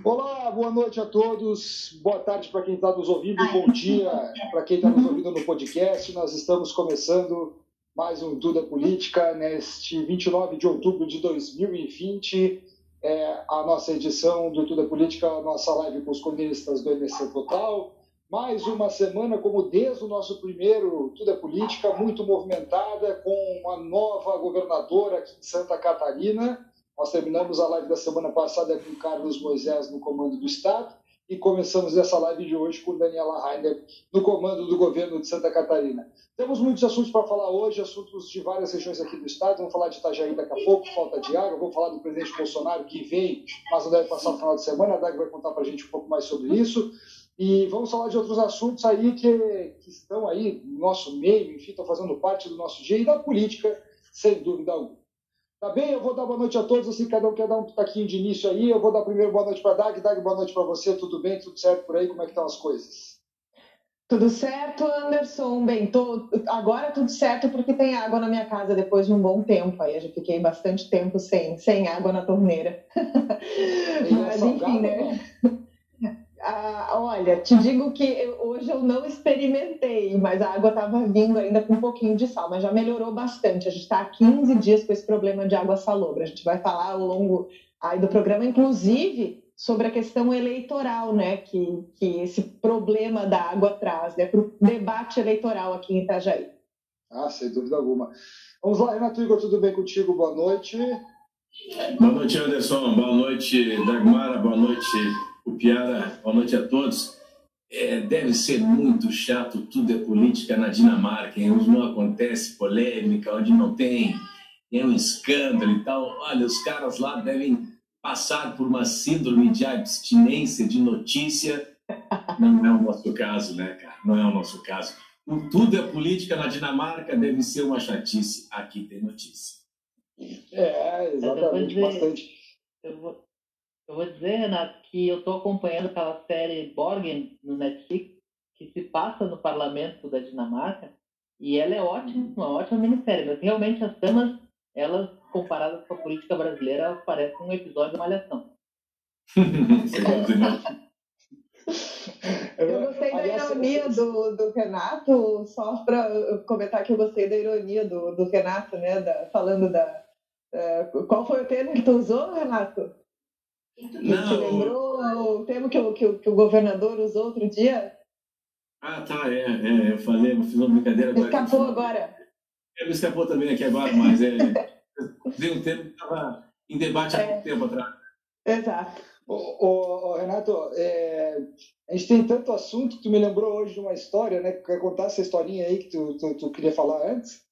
Olá, boa noite a todos. Boa tarde para quem está nos ouvindo, bom dia para quem está nos ouvindo no podcast. Nós estamos começando mais um Duda Política neste 29 de outubro de 2020. É a nossa edição do Duda Política, a nossa live com os comunistas do MC Total. Mais uma semana, como desde o nosso primeiro Tudo é Política, muito movimentada, com uma nova governadora aqui em Santa Catarina. Nós terminamos a live da semana passada com Carlos Moisés no comando do Estado e começamos essa live de hoje com Daniela Rainer no comando do governo de Santa Catarina. Temos muitos assuntos para falar hoje, assuntos de várias regiões aqui do estado. Vamos falar de Itajaí daqui a pouco, falta de água. Vamos falar do presidente Bolsonaro que vem, mas não deve passar o final de semana. A Dag vai contar para a gente um pouco mais sobre isso. E vamos falar de outros assuntos aí que, que estão aí no nosso meio, enfim, estão fazendo parte do nosso dia e da política, sem dúvida alguma. Tá bem? Eu vou dar boa noite a todos, assim, cada um quer dar um taquinho de início aí. Eu vou dar primeiro boa noite para Dag. Dag, boa noite para você. Tudo bem? Tudo certo por aí? Como é que estão as coisas? Tudo certo, Anderson? Bem, tô... agora tudo certo porque tem água na minha casa depois de um bom tempo. Aí eu já fiquei bastante tempo sem, sem água na torneira. Mas enfim, né? Ah, olha, te digo que eu, hoje eu não experimentei, mas a água estava vindo ainda com um pouquinho de sal, mas já melhorou bastante. A gente está há 15 dias com esse problema de água salobra. A gente vai falar ao longo aí do programa, inclusive, sobre a questão eleitoral, né, que, que esse problema da água traz, né, para o debate eleitoral aqui em Itajaí. Ah, sem dúvida alguma. Vamos lá, Renato Igor, tudo bem contigo? Boa noite. Boa noite, Anderson. Boa noite, Dagmara. Boa noite, o Piara, boa noite a todos. É, deve ser muito chato, tudo é política na Dinamarca, onde não acontece polêmica, onde não tem é um escândalo e tal. Olha, os caras lá devem passar por uma síndrome de abstinência de notícia. Não é o nosso caso, né, cara? Não é o nosso caso. O tudo é política na Dinamarca deve ser uma chatice. Aqui tem notícia. É, exatamente, bastante. Eu vou, eu vou dizer, Renato, que eu estou acompanhando aquela série Borgen no Netflix, que se passa no parlamento da Dinamarca, e ela é ótima, uma ótima minissérie, mas realmente as temas, elas, comparadas com a política brasileira, elas parecem um episódio de malhação. eu gostei da ironia do, do Renato, só para comentar que eu gostei da ironia do, do Renato, né, da, falando da... Uh, qual foi o termo que tu usou, Renato? Não. Te lembrou o termo que o, que, o, que o governador usou outro dia? Ah, tá, é, é eu falei, eu fiz uma brincadeira agora. Escapou agora. É, me escapou também aqui agora, mas é. Dei um termo que estava em debate há é. muito tempo atrás. Exato. Ô, ô, ô Renato, é, a gente tem tanto assunto que tu me lembrou hoje de uma história, né? Quer contar essa historinha aí que tu, tu, tu queria falar antes?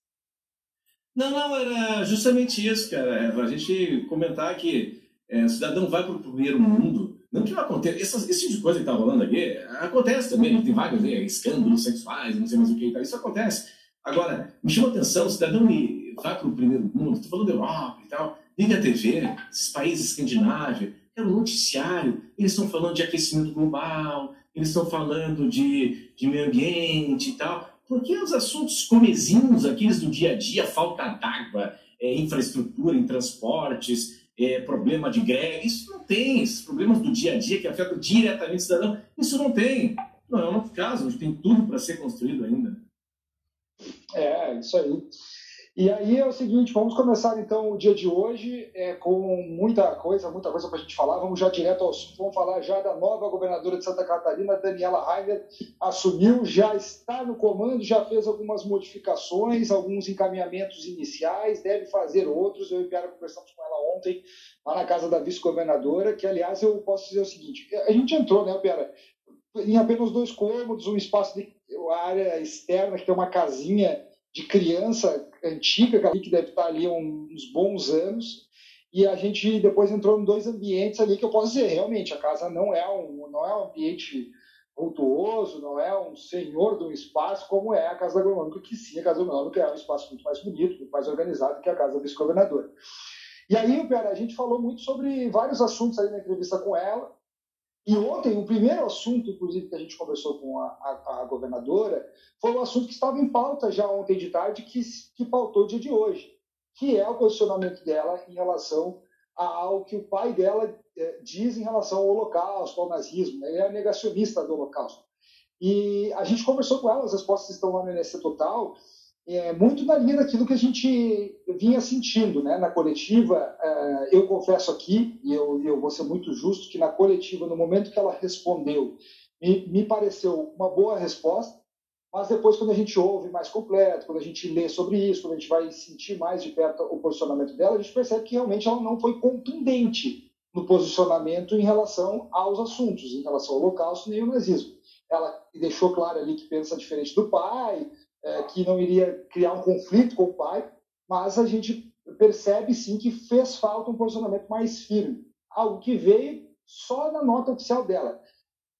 Não, não, era justamente isso, cara. É, a gente comentar que é, o cidadão vai para o primeiro uhum. mundo, não que não aconteça, esse, esse tipo de coisa que está rolando aqui, acontece também, tem vários né, escândalos sexuais, não sei mais o que, isso acontece. Agora, me chama a atenção, o cidadão vai para o primeiro mundo, estou falando da Europa e tal, liga a TV, esses países escandinavos, é um noticiário, eles estão falando de aquecimento global, eles estão falando de, de meio ambiente e tal, porque os assuntos comezinhos, aqueles do dia a dia, falta d'água, é, infraestrutura em transportes, é, problema de greve, isso não tem. Esses problemas do dia a dia que afetam diretamente o cidadão, isso não tem. Não é o nosso caso, a gente tem tudo para ser construído ainda. É, isso aí. E aí é o seguinte, vamos começar então o dia de hoje é, com muita coisa, muita coisa para a gente falar. Vamos já direto ao assunto, vamos falar já da nova governadora de Santa Catarina, Daniela Rainer, assumiu, já está no comando, já fez algumas modificações, alguns encaminhamentos iniciais, deve fazer outros. Eu e Piara conversamos com ela ontem, lá na casa da vice-governadora, que aliás eu posso dizer o seguinte, a gente entrou, né, Piara, em apenas dois cômodos, um espaço de área externa, que tem uma casinha de criança antiga, que deve estar ali uns bons anos, e a gente depois entrou em dois ambientes ali que eu posso dizer, realmente, a casa não é um, não é um ambiente vultuoso, não é um senhor de um espaço como é a Casa Agronômica, que sim, a Casa Agronômica é um espaço muito mais bonito, muito mais organizado que a Casa da Vice-Governadora. E aí, Pera, a gente falou muito sobre vários assuntos aí na entrevista com ela, e ontem, o primeiro assunto, inclusive, que a gente conversou com a, a, a governadora, foi um assunto que estava em pauta já ontem de tarde, que, que pautou o dia de hoje, que é o posicionamento dela em relação ao que o pai dela é, diz em relação ao Holocausto, ao nazismo. Ele é negacionista do Holocausto. E a gente conversou com ela, as respostas estão lá no NSC Total, é, muito na linha daquilo que a gente vinha sentindo né? na coletiva. É, eu confesso aqui, e eu, eu vou ser muito justo, que na coletiva, no momento que ela respondeu, me, me pareceu uma boa resposta, mas depois, quando a gente ouve mais completo, quando a gente lê sobre isso, quando a gente vai sentir mais de perto o posicionamento dela, a gente percebe que realmente ela não foi contundente no posicionamento em relação aos assuntos, em relação ao Holocausto nem ao nazismo. Ela deixou claro ali que pensa diferente do pai, é, que não iria criar um conflito com o pai, mas a gente percebe sim que fez falta um posicionamento mais firme, algo que veio só na nota oficial dela.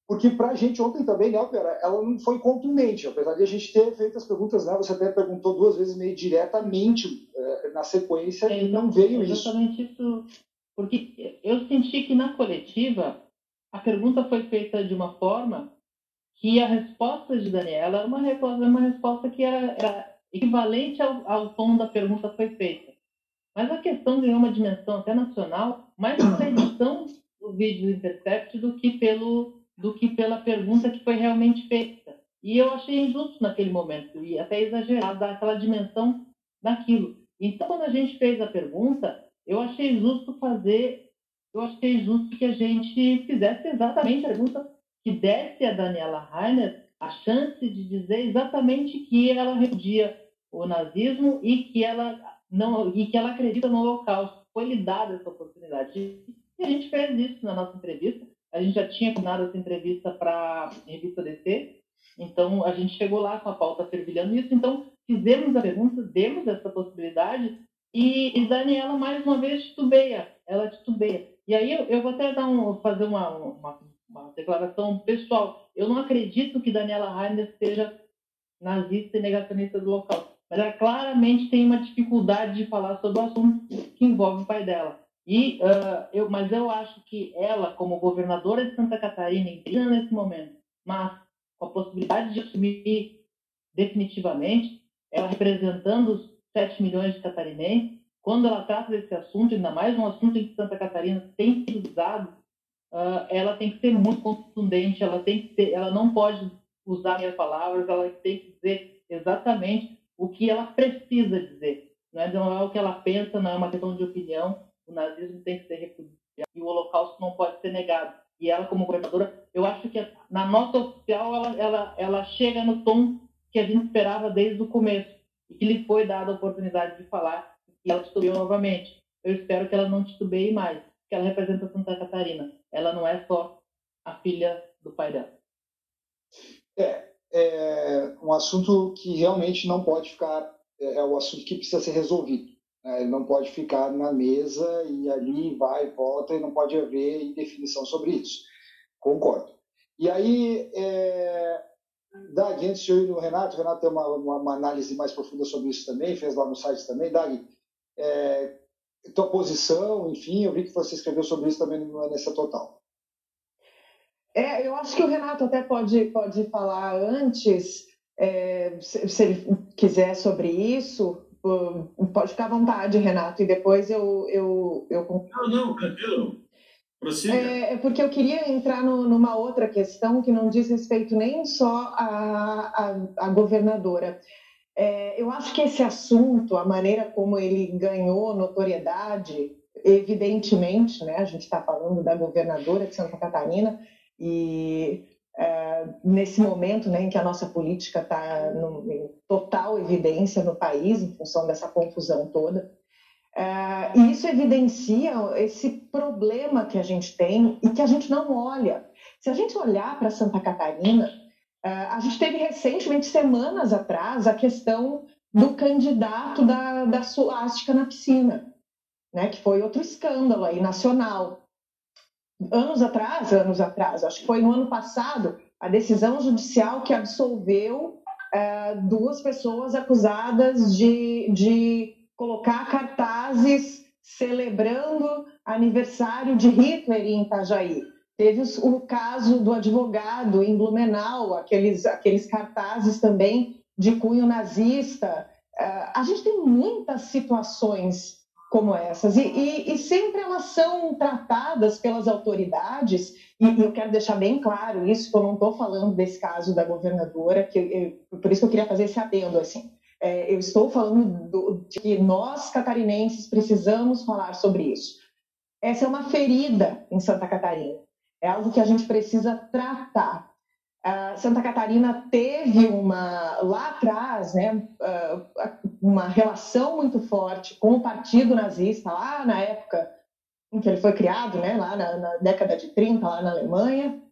Porque para a gente ontem também, né, ela não foi contundente, apesar de a gente ter feito as perguntas, né, você até perguntou duas vezes meio diretamente é, na sequência é, e não veio exatamente isso. Exatamente isso, porque eu senti que na coletiva a pergunta foi feita de uma forma que a resposta de Daniela era uma resposta, uma resposta que era, era equivalente ao, ao tom da pergunta que foi feita. Mas a questão ganhou uma dimensão até nacional, mais pela edição do vídeo do Intercept do que pelo do que pela pergunta que foi realmente feita. E eu achei injusto naquele momento, e até exagerado, dar aquela dimensão daquilo. Então, quando a gente fez a pergunta, eu achei justo fazer, eu achei justo que a gente fizesse exatamente a pergunta que desse a Daniela Rainer a chance de dizer exatamente que ela repudia o nazismo e que ela não e que ela acredita no Holocausto. Foi lhe dada essa oportunidade. E a gente fez isso na nossa entrevista. A gente já tinha combinado essa entrevista para a revista DC, então a gente chegou lá com a pauta fervilhando isso. Então fizemos a pergunta, demos essa possibilidade e, e Daniela mais uma vez titubeia, ela titubeia. E aí eu, eu vou até dar um, fazer uma, uma, uma, declaração pessoal. Eu não acredito que Daniela Rainer seja nazista e negacionista do local, mas ela claramente tem uma dificuldade de falar sobre o assunto que envolve o pai dela. E, uh, eu, mas eu acho que ela, como governadora de Santa Catarina, interina nesse momento, mas com a possibilidade de assumir definitivamente, ela representando os 7 milhões de catarinenses, quando ela trata desse assunto, ainda mais um assunto em que Santa Catarina tem sido usado, uh, ela tem que ser muito contundente, ela, tem que ser, ela não pode usar minhas palavras, ela tem que dizer exatamente o que ela precisa dizer. Não é, não é o que ela pensa, não é uma questão de opinião, o nazismo tem que ser repudiado e o holocausto não pode ser negado. E ela, como governadora, eu acho que na nota oficial ela, ela, ela chega no tom que a gente esperava desde o começo e que lhe foi dada a oportunidade de falar e ela titubeou novamente. Eu espero que ela não titubeie mais, que ela representa Santa Catarina. Ela não é só a filha do pai dela. É, é um assunto que realmente não pode ficar, é, é um assunto que precisa ser resolvido. Né? Ele não pode ficar na mesa e ali vai e volta e não pode haver indefinição sobre isso. Concordo. E aí, é, Dag, antes de eu ir no Renato, o Renato tem uma, uma, uma, análise mais profunda sobre isso também, fez lá no site também. Dag, é, tua posição, enfim, eu vi que você escreveu sobre isso também no NSA Total. É, eu acho que o Renato até pode, pode falar antes, é, se, se ele quiser, sobre isso, pode ficar à vontade, Renato, e depois eu. eu, eu... Não, não, tranquilo. Prossiga. É, é porque eu queria entrar no, numa outra questão que não diz respeito nem só à, à, governadora. É, eu acho que esse assunto, a maneira como ele ganhou notoriedade, evidentemente, né, a gente está falando da governadora de Santa Catarina, e é, nesse momento né, em que a nossa política está em total evidência no país, em função dessa confusão toda. É, e isso evidencia esse problema que a gente tem e que a gente não olha. Se a gente olhar para Santa Catarina, a gente teve recentemente, semanas atrás, a questão do candidato da, da suástica na piscina, né, que foi outro escândalo aí nacional anos atrás, anos atrás, acho que foi no ano passado, a decisão judicial que absolveu é, duas pessoas acusadas de, de colocar cartazes celebrando aniversário de Hitler em Itajaí. Teve o caso do advogado em Blumenau, aqueles, aqueles cartazes também de cunho nazista. É, a gente tem muitas situações como essas. E, e, e, sempre elas são tratadas pelas autoridades, e, e, eu quero deixar bem claro isso, que eu não estou falando desse caso da governadora, que eu, por isso que eu queria fazer esse adendo, assim. É, eu estou falando do, de que nós, catarinenses, precisamos falar sobre isso. Essa é uma ferida em Santa Catarina. É algo que a gente precisa tratar. Uh, Santa Catarina teve uma lá atrás, né, uh, uma relação muito forte com o Partido Nazista lá na época em que ele foi criado, né, lá na, na década de 30 lá na Alemanha.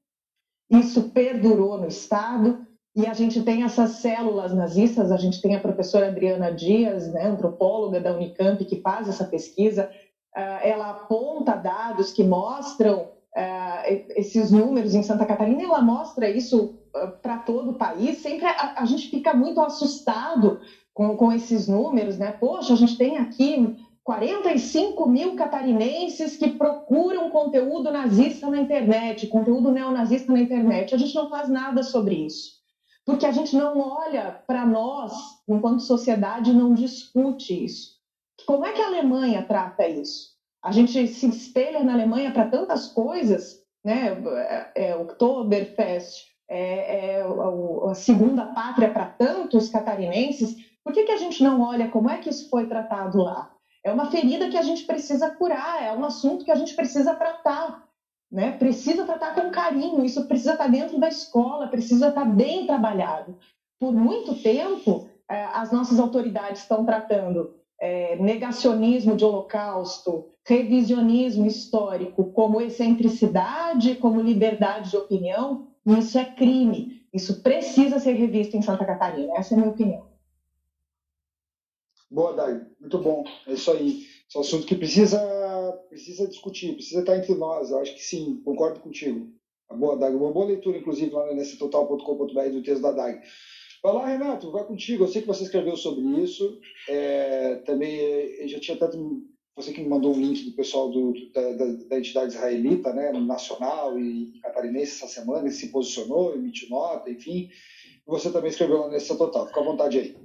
Isso perdurou no estado e a gente tem essas células nazistas. A gente tem a professora Adriana Dias, né, antropóloga da Unicamp, que faz essa pesquisa. Uh, ela aponta dados que mostram uh, esses números em Santa Catarina, ela mostra isso uh, para todo o país. Sempre a, a, gente fica muito assustado com, com esses números, né? Poxa, a gente tem aqui 45 mil catarinenses que procuram conteúdo nazista na internet, conteúdo neonazista na internet. A gente não faz nada sobre isso. Porque a gente não olha para nós, enquanto sociedade, não discute isso. Como é que a Alemanha trata isso? A gente se espelha na Alemanha para tantas coisas, né? É, é Oktoberfest, é, é a segunda pátria para tantos catarinenses. Por que, que a gente não olha como é que isso foi tratado lá? É uma ferida que a gente precisa curar, é um assunto que a gente precisa tratar, né? Precisa tratar com carinho, isso precisa estar dentro da escola, precisa estar bem trabalhado. Por muito tempo, é, as nossas autoridades estão tratando é, negacionismo de holocausto, revisionismo histórico como excentricidade, como liberdade de opinião, isso é crime. Isso precisa ser revisto em Santa Catarina. Essa é a minha opinião. Boa, Dai. Muito bom. É isso aí. Esse é um assunto que precisa, precisa discutir, precisa estar entre nós. Eu acho que sim, concordo contigo. Boa, Dag. Uma boa leitura, inclusive, lá no total.com.br do texto da Dag. Vai lá, Renato, vai contigo. Eu sei que você escreveu sobre isso. É, também eh, já tinha tanto. Você que me mandou um link do pessoal do, da, da, da, entidade israelita, né, nacional e catarinense essa semana, e se posicionou, emitiu nota, enfim. Você também escreveu lá nesse total. Fica à vontade aí.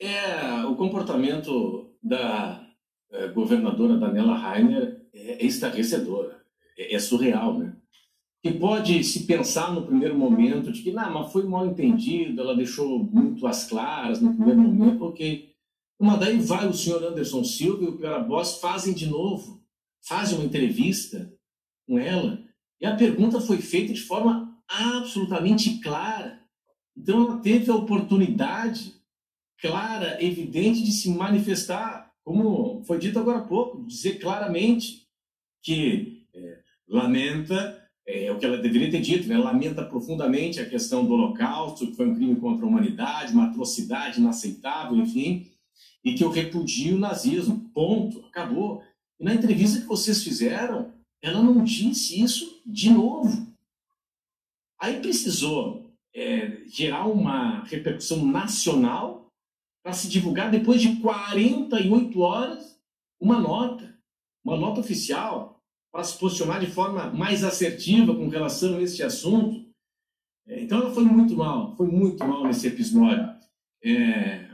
É, o comportamento da é, governadora Daniela Rainer é, é estarrecedor, é, é surreal, né? que pode se pensar no primeiro momento de que, não, mas foi mal entendido, ela deixou muito às claras no primeiro uhum. momento, ok. Mas daí vai o senhor Anderson Silva e o Piora Boss fazem de novo, fazem uma entrevista com ela, e a pergunta foi feita de forma absolutamente clara. Então ela teve a oportunidade clara, evidente de se manifestar, como foi dito agora há pouco, dizer claramente que é, lamenta é o que ela deveria ter dito, né? lamenta profundamente a questão do Holocausto, que foi um crime contra a humanidade, uma atrocidade inaceitável, enfim, e que eu repudio o nazismo. Ponto, acabou. E na entrevista que vocês fizeram, ela não disse isso de novo. Aí precisou é, gerar uma repercussão nacional para se divulgar depois de 48 horas uma nota, uma nota oficial para se posicionar de forma mais assertiva com relação a este assunto. É, então ela foi muito mal, foi muito mal nesse episódio. É,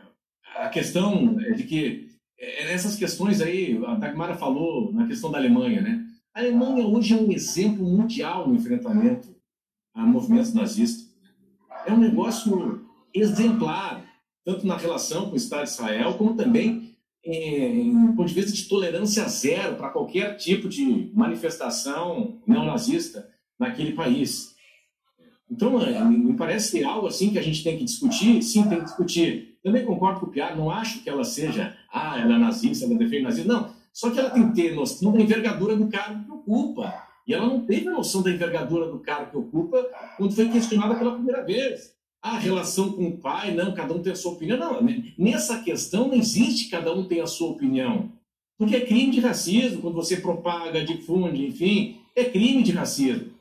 a questão é de que é, essas questões aí, a Dagmara falou na questão da Alemanha, né? A Alemanha hoje é um exemplo mundial no enfrentamento a movimentos nazistas. É um negócio exemplar, tanto na relação com o Estado de Israel, como também em ponto de vista de tolerância zero para qualquer tipo de manifestação neonazista naquele país. Então, é, me parece algo assim que a gente tem que discutir, sim, tem que discutir. Também concordo com o Piar, não acho que ela seja, ah, ela é nazista, ela defende nazismo, não. Só que ela tem que ter noção da envergadura do cargo que ocupa. E ela não teve noção da envergadura do cargo que ocupa quando foi questionada pela primeira vez a relação com o pai, não, cada um tem a sua opinião. Não, nessa questão não existe cada um tem a sua opinião. Porque é crime de racismo, quando você propaga, difunde, enfim, é crime de racismo.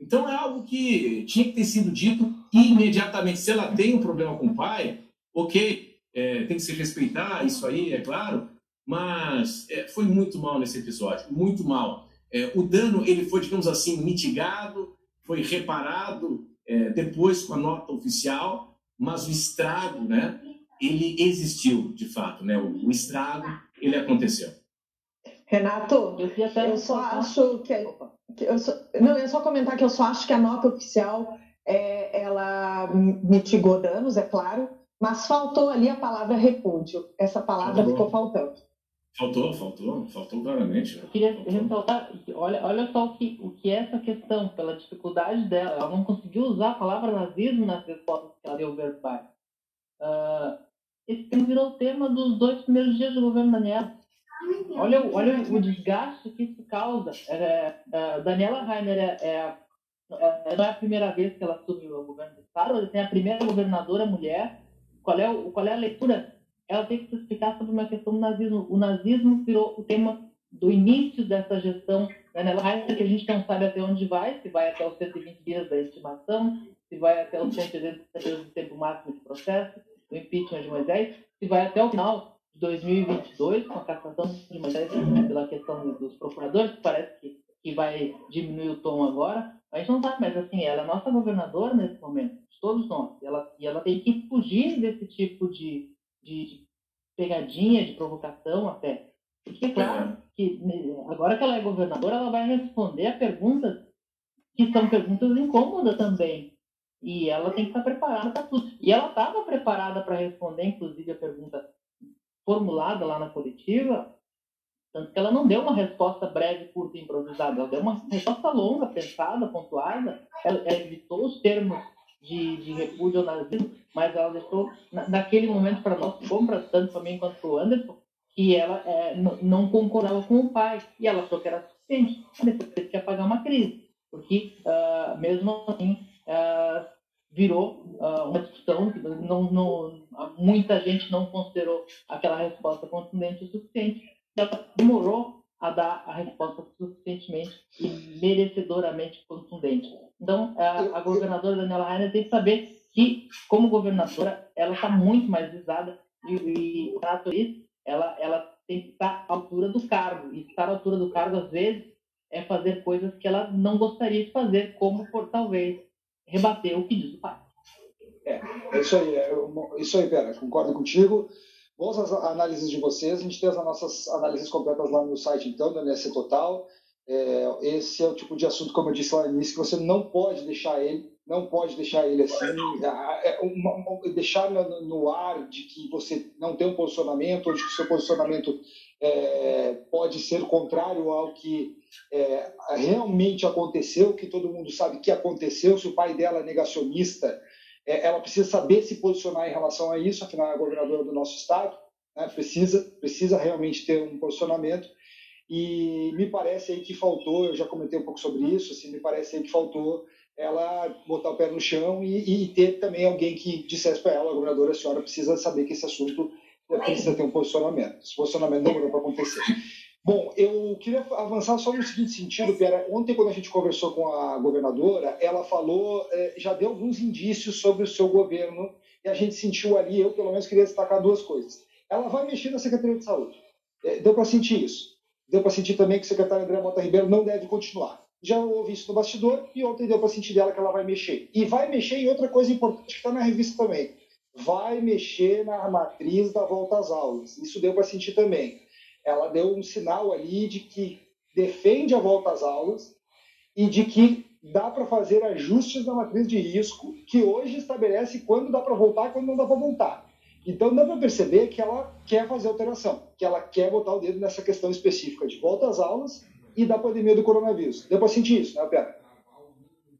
Então é algo que tinha que ter sido dito imediatamente. Se ela tem um problema com o pai, ok, é, tem que se respeitar, isso aí, é claro, mas é, foi muito mal nesse episódio, muito mal. É, o dano ele foi, digamos assim, mitigado, foi reparado, é, depois com a nota oficial, mas o estrago, né, ele existiu, de fato, né? O, o estrago, ele aconteceu. Renato, eu, eu só acho que, que eu só, não, eu só comentar que eu só acho que a nota oficial é, ela mitigou danos, é claro, mas faltou ali a palavra repúdio. Essa palavra faltou. ficou faltando. Faltou, faltou, faltou claramente. Eu queria ressaltar, olha, olha só o que, o que é essa questão, pela dificuldade dela. Ela não conseguiu usar a palavra nazismo nas respostas que ela deu verbais. Uh, esse tema virou o tema dos dois primeiros dias do governo Daniela. Olha, olha o desgaste que isso causa. É, é, Daniela Rainer é, é, não é a primeira vez que ela assume o governo do Estado, ela tem a primeira governadora mulher. Qual é, o, qual é a leitura? Ela tem que se explicar sobre uma questão do nazismo. O nazismo virou o tema do início dessa gestão Daniela Rainer, que a gente não sabe até onde vai, se vai até os 120 dias da estimação, se vai até os 180 dias do tempo máximo de processo do impeachment de Moisés, se vai até o final 2022, com a cassação de Moisés pela questão dos procuradores, que parece que, que vai diminuir o tom agora. Gente não sabe, mas assim, ela é nossa governadora nesse momento, de todos nós. E ela, e ela tem que fugir desse tipo de, de, de pegadinha, de provocação até. Porque, claro, que agora que ela é governadora, ela vai responder a perguntas que são perguntas incômodas também. E ela tem que estar preparada para tudo. E ela estava preparada para responder, inclusive, a pergunta formulada lá na coletiva, tanto que ela não deu uma resposta breve, curta e improvisada. Ela deu uma resposta longa, pensada, pontuada. Ela, ela evitou os termos de, de repúdio ao nazismo, mas ela deixou, na, naquele momento, para nós, como para tanto para mim quanto para o Anderson, que ela é, não concordava com o pai. E ela achou que era suficiente. Depois teve que apagar uma crise. Porque, uh, mesmo assim, uh, virou uh, uma discussão que não, não, muita gente não considerou aquela resposta contundente o suficiente. Ela demorou a dar a resposta suficientemente e merecedoramente contundente. Então, a, a governadora Daniela Rainer tem que saber que, como governadora, ela está muito mais visada e, e para ela, ela tem que estar à altura do cargo. E estar à altura do cargo, às vezes, é fazer coisas que ela não gostaria de fazer, como por talvez rebater o que diz o pai. É, é isso aí, é, isso aí, Pera, concordo contigo. Vamos às análises de vocês, a gente tem as nossas análises completas lá no site, então, da NS Total. É, esse é o tipo de assunto, como eu disse lá no início, que você não pode deixar ele, não pode deixar ele assim, é uma, uma, deixar no, no, ar de que você não tem um posicionamento, ou de que o seu posicionamento é, pode ser contrário ao que é, realmente aconteceu, que todo mundo sabe que aconteceu, se o pai dela é negacionista, é, ela precisa saber se posicionar em relação a isso, afinal é governadora do nosso estado, né, precisa, precisa realmente ter um posicionamento, e me parece aí que faltou, eu já comentei um pouco sobre isso, assim, me parece aí que faltou ela botar o pé no chão e, e ter também alguém que dissesse para ela, governadora, a senhora precisa saber que esse assunto precisa ter um posicionamento. Esse posicionamento demorou para acontecer. Bom, eu queria avançar só no seguinte sentido, Pera. Ontem, quando a gente conversou com a governadora, ela falou, é, já deu alguns indícios sobre o seu governo, e a gente sentiu ali, eu pelo menos queria destacar duas coisas. Ela vai mexer na Secretaria de Saúde. É, deu para sentir isso. Deu para sentir também que o secretário André Mota Ribeiro não deve continuar. Já ouvi isso no bastidor, e ontem deu para sentir dela que ela vai mexer. E vai mexer em outra coisa importante que está na revista também. Vai mexer na matriz da volta às aulas. Isso deu para sentir também ela deu um sinal ali de que defende a volta às aulas e de que dá para fazer ajustes na matriz de risco, que hoje estabelece quando dá para voltar e quando não dá para voltar. Então dá para perceber que ela quer fazer alteração, que ela quer botar o dedo nessa questão específica de volta às aulas e da pandemia do coronavírus. Deu para sentir isso, né, Pera?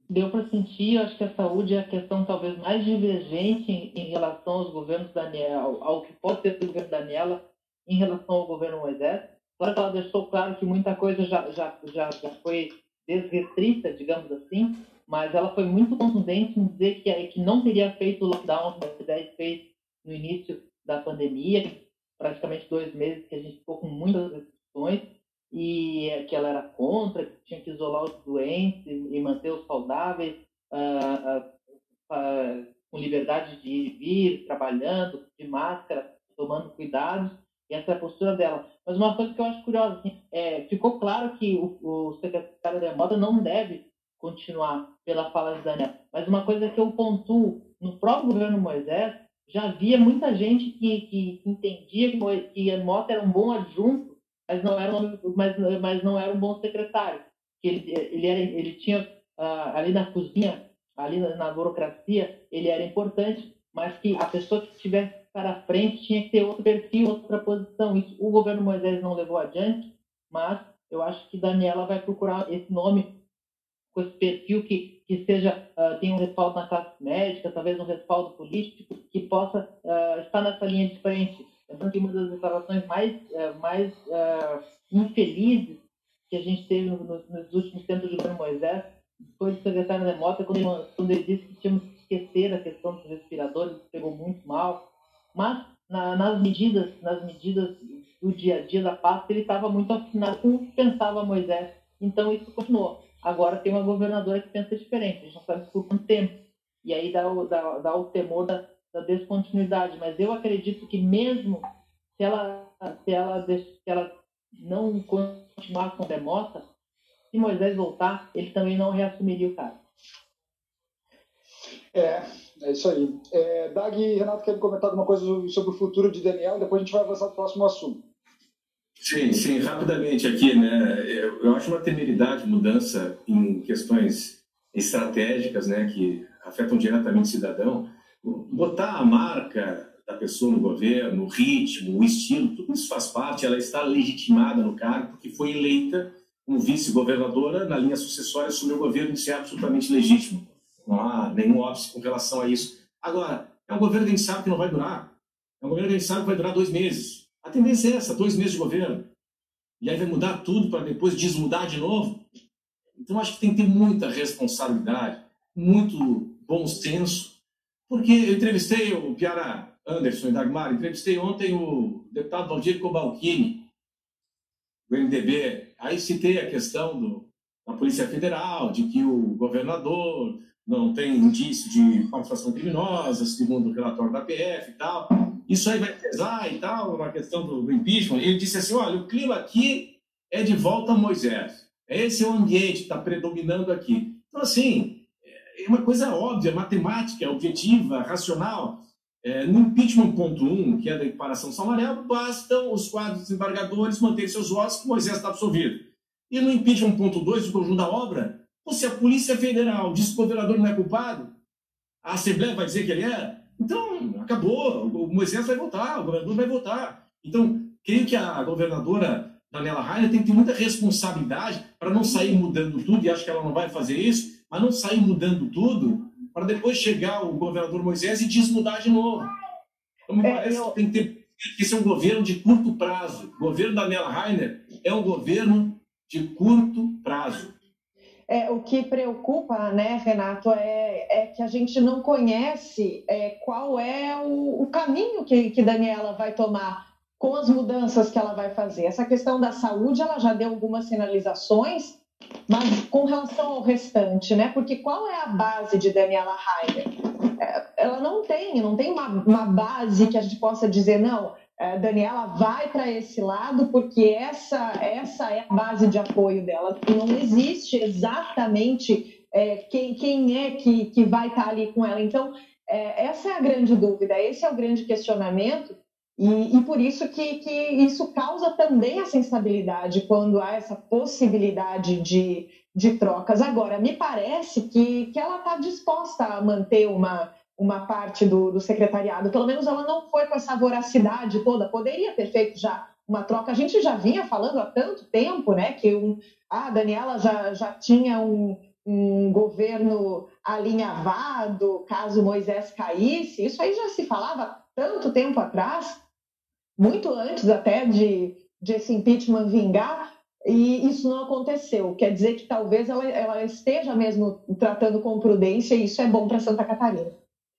Deu para sentir, eu acho que a saúde é a questão talvez mais divergente em, em relação aos governos Daniel, ao que pode ser o governo Daniela em relação ao governo Moisés. Claro que ela deixou claro que muita coisa já, já, já, já foi desrestrita, digamos assim, mas ela foi muito contundente em dizer que, que não teria feito o lockdown que Moisés fez no início da pandemia, praticamente dois meses que a gente ficou com muitas restrições, e que ela era contra, que tinha que isolar os doentes e manter os saudáveis uh, uh, uh, com liberdade de ir e vir, trabalhando, de máscara, tomando cuidados. E essa é a postura dela. Mas uma coisa que eu acho curiosa, assim, é, ficou claro que o, o secretário da moda não deve continuar pela fala de Daniel. Mas uma coisa que eu pontuo no próprio governo Moisés já havia muita gente que, que entendia que, que Mota era um bom adjunto, mas não era um, mas, mas não era um bom secretário. Ele, ele, era, ele tinha ah, ali na cozinha, ali na, na, burocracia, ele era importante, mas que a pessoa que estivesse para frente tinha que ter outro perfil, outra posição. Isso o governo Moisés não levou adiante, mas eu acho que Daniela vai procurar esse nome com esse perfil que, que seja uh, tenha um respaldo na classe médica, talvez um respaldo político, que possa uh, estar nessa linha de frente. Lembrando que uma das declarações mais, uh, mais infelizes que a gente teve no, no, nos últimos tempos do governo Moisés foi do secretário da Mota, quando ele, quando ele disse que tínhamos que esquecer a questão dos respiradores, pegou muito mal. Mas na, nas medidas, nas medidas do dia a dia da pasta, ele estava muito afinado com o que pensava Moisés. Então isso continuou. Agora tem uma governadora que pensa diferente, a gente não sabe por quanto tempo. E aí dá o, dá, dá o temor da, da descontinuidade. Mas eu acredito que mesmo se ela, se ela, se ela não continuar com a demota, se Moisés voltar, ele também não reassumiria o cargo. É, é isso aí. É, Dag e Renato querem comentar alguma coisa sobre o futuro de Daniel, depois a gente vai avançar para o próximo assunto. Sim, sim, rapidamente aqui, né? Eu, eu acho uma temeridade mudança em questões estratégicas, né, que afetam diretamente o cidadão. Botar a marca da pessoa no governo, o ritmo, o estilo, tudo isso faz parte. Ela está legitimada no cargo porque foi eleita como vice-governadora na linha sucessória sobre o governo, isso é absolutamente legítimo. Não há nenhum óbice com relação a isso. Agora, é um governo que a gente sabe que não vai durar. É um governo que a gente sabe que vai durar dois meses a tendência é essa, dois meses de governo. E aí vai mudar tudo para depois desmudar de novo. Então acho que tem que ter muita responsabilidade, muito bom senso, porque eu entrevistei o Piara Anderson e Dagmar, entrevistei ontem o deputado Valdir Cobalcini, do MDB. Aí citei a questão do, da Polícia Federal, de que o governador não tem indício de participação criminosa, segundo o relatório da PF e tal isso aí vai pesar e tal, na questão do, do impeachment. Ele disse assim: olha, o clima aqui é de volta a Moisés. Esse é o ambiente que está predominando aqui. Então, assim, é uma coisa óbvia, matemática, objetiva, racional. É, no impeachment ponto um, que é da equiparação salarial, bastam os quadros desembargadores manterem seus votos que Moisés está absolvido. E no impeachment ponto dois, o conjunto da obra, se a Polícia Federal diz que o governador não é culpado, a Assembleia vai dizer que ele é, então, acabou. O Moisés vai voltar, o governador vai voltar. Então, creio que a governadora Daniela Rainer tem que ter muita responsabilidade para não sair mudando tudo, e acho que ela não vai fazer isso, mas não sair mudando tudo para depois chegar o governador Moisés e desmudar de novo. Então, me é, parece eu... que tem que ter que ser um governo de curto prazo. O governo da Daniela Rainer é um governo de curto prazo. É, o que preocupa, né, Renato, é, é que a gente não conhece é, qual é o, o caminho que, que Daniela vai tomar com as mudanças que ela vai fazer. Essa questão da saúde, ela já deu algumas sinalizações, mas com relação ao restante, né? Porque qual é a base de Daniela Heider? É, ela não tem, não tem uma, uma base que a gente possa dizer, não, é, Daniela vai para esse lado porque essa, essa é a base de apoio dela. Não existe exatamente é, quem, quem é que, que vai estar tá ali com ela. Então, é, essa é a grande dúvida, esse é o grande questionamento. E, e por isso que, que isso causa também essa instabilidade quando há essa possibilidade de, de trocas. Agora, me parece que, que ela está disposta a manter uma, uma parte do, do, secretariado. Pelo menos ela não foi com essa voracidade toda. Poderia ter feito já uma troca. A gente já vinha falando há tanto tempo, né, que um, a Daniela já, já tinha um, um governo alinhavado caso Moisés caísse. Isso aí já se falava tanto tempo atrás, muito antes até de, de esse impeachment vingar. E isso não aconteceu. Quer dizer que talvez ela, ela esteja mesmo tratando com prudência e isso é bom para Santa Catarina.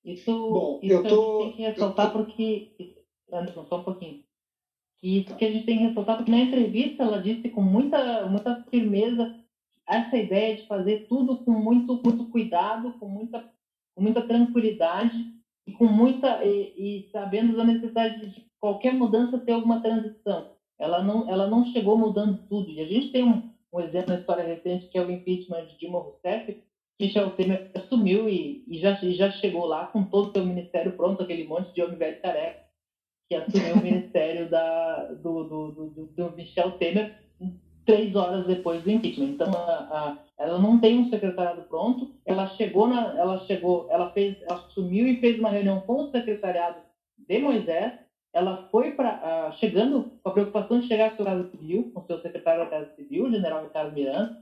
Isso, Bom, isso eu tô, tem que ressaltar tô... porque. Anderson, só um pouquinho. Isso que a gente tem que ressaltar, porque na entrevista ela disse com muita, muita firmeza essa ideia de fazer tudo com muito, muito cuidado, com muita, com muita tranquilidade e com muita e, e sabendo da necessidade de qualquer mudança ter alguma transição. Ela não, ela não chegou mudando tudo. E a gente tem um, um exemplo na história recente que é o impeachment de Dilma Rousseff, Michel Temer assumiu e, e, já, e já chegou lá com todo o seu ministério pronto, aquele monte de homem velho careca que assumiu o ministério da, do, do, do, do, Michel Temer três horas depois do impeachment. Então, a, a, ela não tem um secretariado pronto. Ela chegou, na, ela chegou, ela fez, ela assumiu e fez uma reunião com o secretariado de Moisés. Ela foi para, uh, chegando com a preocupação de chegar à sua casa civil, com o seu secretário da Casa Civil, o general Ricardo Miranda.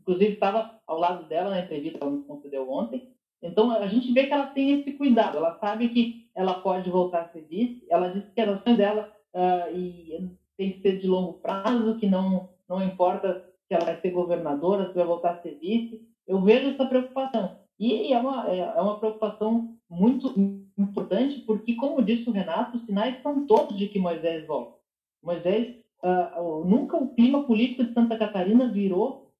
Inclusive, estava ao lado dela na entrevista que ela nos concedeu ontem. Então, a gente vê que ela tem esse cuidado. Ela sabe que ela pode voltar a ser vice. Ela disse que a ações dela uh, e tem que ser de longo prazo, que não, não importa se ela vai ser governadora, se vai voltar a ser vice. Eu vejo essa preocupação. E é uma, é, é uma preocupação muito importante, porque, como disse o Renato, os sinais são todos de que Moisés volta. Moisés, uh, nunca o clima político de Santa Catarina virou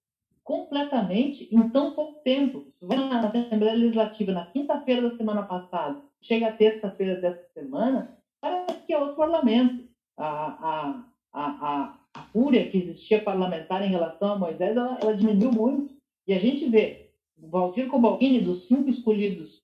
completamente em tão pouco tempo. Vai na Assembleia Legislativa na quinta-feira da semana passada, chega a terça-feira dessa semana, parece que é outro parlamento. A, a, a, a, a fúria que existia parlamentar em relação a Moisés, ela, ela diminuiu muito. E a gente vê o Valdir Cobalcini, dos cinco escolhidos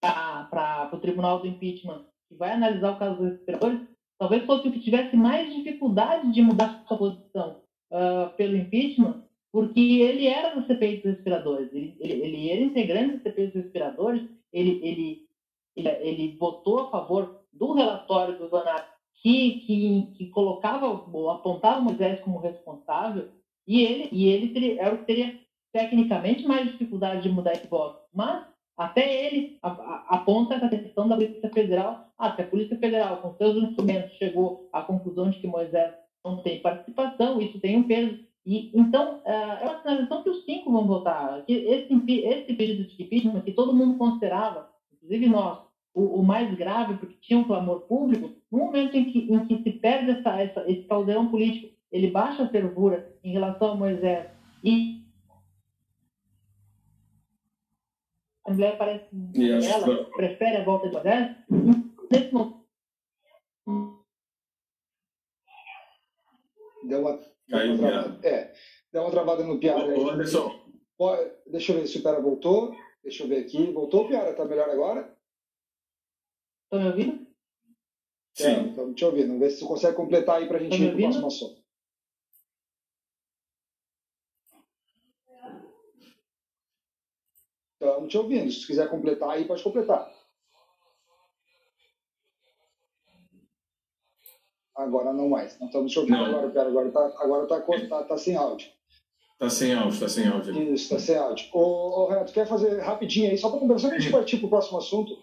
para o Tribunal do Impeachment, que vai analisar o caso dos respiradores, talvez fosse o que tivesse mais dificuldade de mudar sua posição uh, pelo impeachment, porque ele era da CPI dos respiradores, ele, ele, ele era integrante da CPI dos respiradores, ele, ele, ele, ele votou a favor do relatório do Zanar que, que, que colocava, apontava Moisés como responsável, e ele, e ele teria, era o que teria tecnicamente mais dificuldade de mudar esse voto. Mas até ele aponta a questão da Polícia Federal. Ah, se a Polícia Federal, com seus instrumentos, chegou à conclusão de que Moisés não tem participação, isso tem um peso. E, então, é, é uma sinalização que os cinco vão votar. Que esse, esse pedido de impeachment, que todo mundo considerava, inclusive nós, o, o, mais grave, porque tinha um clamor público, no momento em que, em que se perde essa, essa, esse caldeirão político, ele baixa a fervura em relação a Moisés e a Assembleia parece yes, ela prefere a volta de Moisés, nesse momento deu uma, Caiu, deu uma travada, é, deu uma travada no Piara. Ô, Anderson. Deixa eu ver se o Piara voltou. Deixa eu ver aqui. Voltou, Piara? Tá melhor agora? Estão me ouvindo? Sim. Estamos te ouvindo. Vamos ver se você consegue completar aí para a gente ir para o próximo assunto. Estamos te ouvindo. Se quiser completar aí, pode completar. Agora não mais. Não estamos te ouvindo não. agora, Pedro. Agora está agora tá, tá, tá sem áudio. Está sem áudio, está sem áudio. Isso, está sem áudio. Ô, ô, Renato, quer fazer rapidinho aí, só para conversar que a gente partir para o próximo assunto?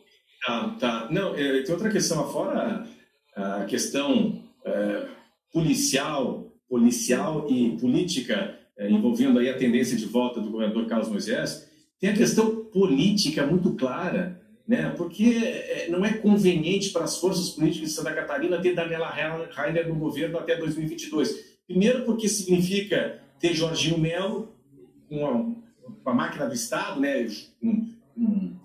Tá, tá. Não, é, tem outra questão. Fora a questão é, policial, policial e política é, envolvendo aí a tendência de volta do governador Carlos Moisés, tem a questão política muito clara né? porque é, não é conveniente para as forças políticas de Santa Catarina ter Daniela Rainer no governo até 2022. Primeiro, porque significa ter Jorginho Melo com a, com a máquina do Estado, né? Um, um,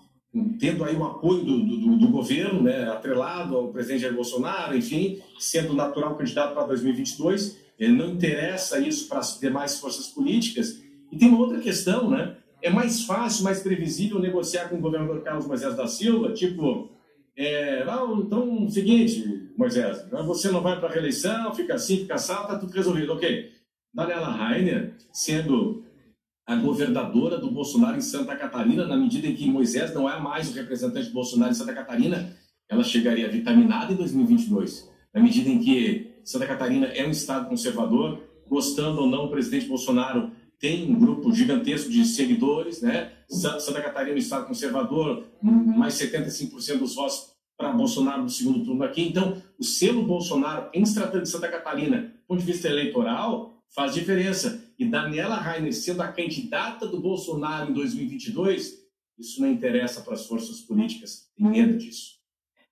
tendo aí o apoio do, do, do, governo, né? atrelado ao presidente Jair Bolsonaro, enfim, sendo natural candidato para 2022. Ele não interessa isso para as demais forças políticas. E tem uma outra questão, né? é mais fácil, mais previsível negociar com o governador Carlos Moisés da Silva, tipo, é, ah, então, seguinte, Moisés, você não vai para a reeleição, fica assim, fica assim, está tudo resolvido, ok. Daniela Rainer, sendo a governadora do Bolsonaro em Santa Catarina, na medida em que Moisés não é mais o representante do Bolsonaro em Santa Catarina, ela chegaria vitaminada em 2022. Na medida em que Santa Catarina é um estado conservador, gostando ou não, o presidente Bolsonaro tem um grupo gigantesco de seguidores, né? Santa Catarina, um estado conservador, mais 75% dos votos para Bolsonaro no segundo turno aqui. Então, o selo Bolsonaro em tratando de Santa Catarina, do ponto de vista eleitoral, faz diferença. E Daniela Rainer sendo a candidata do Bolsonaro em 2022, isso não interessa para as forças políticas. Tem medo disso.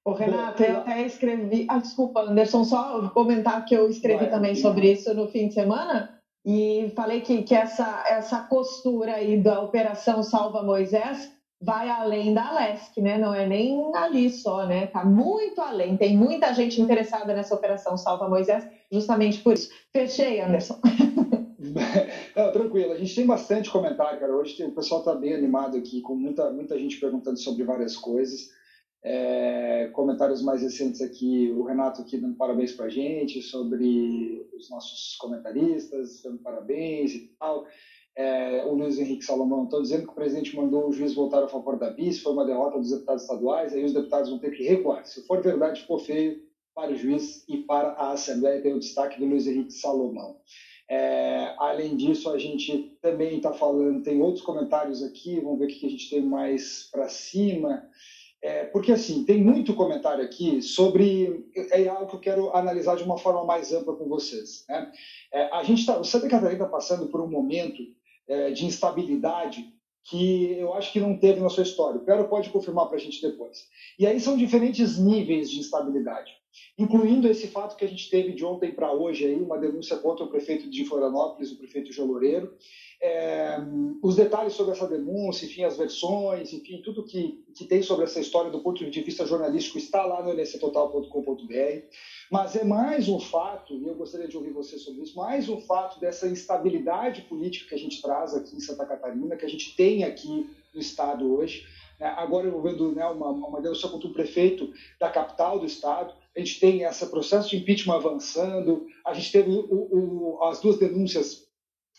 Ô, Renato, eu até escrevi. Ah, desculpa, Anderson, só comentar que eu escrevi Vai, também sobre isso no fim de semana. E falei que, que essa, essa costura aí da Operação Salva Moisés vai além da LESC, né? Não é nem ali só, né? Tá muito além. Tem muita gente interessada nessa Operação Salva Moisés, justamente por isso. Fechei, Anderson. Não, tranquilo, a gente tem bastante comentário, cara. Hoje o pessoal está bem animado aqui, com muita, muita gente perguntando sobre várias coisas. É, comentários mais recentes aqui, o Renato aqui dando parabéns para a gente sobre os nossos comentaristas, dando parabéns e tal. É, o Luiz Henrique Salomão estão dizendo que o presidente mandou o juiz voltar a favor da bis, foi uma derrota dos deputados estaduais, aí os deputados vão ter que recuar. Se for verdade, ficou feio para o juiz e para a Assembleia, tem o destaque do Luiz Henrique Salomão. É, além disso, a gente também está falando, tem outros comentários aqui, vamos ver o que a gente tem mais para cima. É, porque, assim, tem muito comentário aqui sobre. É algo que eu quero analisar de uma forma mais ampla com vocês. Né? É, a gente está. O Santa Catarina está passando por um momento é, de instabilidade que eu acho que não teve na sua história. O Pedro pode confirmar para a gente depois. E aí são diferentes níveis de instabilidade incluindo esse fato que a gente teve de ontem para hoje aí, uma denúncia contra o prefeito de Florianópolis, o prefeito João Loureiro. É, os detalhes sobre essa denúncia, enfim, as versões, enfim, tudo que, que tem sobre essa história do ponto de vista jornalístico está lá no lctotal.com.br. Mas é mais um fato, e eu gostaria de ouvir você sobre isso, mais um fato dessa instabilidade política que a gente traz aqui em Santa Catarina, que a gente tem aqui no Estado hoje. Né? Agora envolvendo né, uma, uma denúncia contra o prefeito da capital do Estado a gente tem esse processo de impeachment avançando, a gente teve o, o, as duas denúncias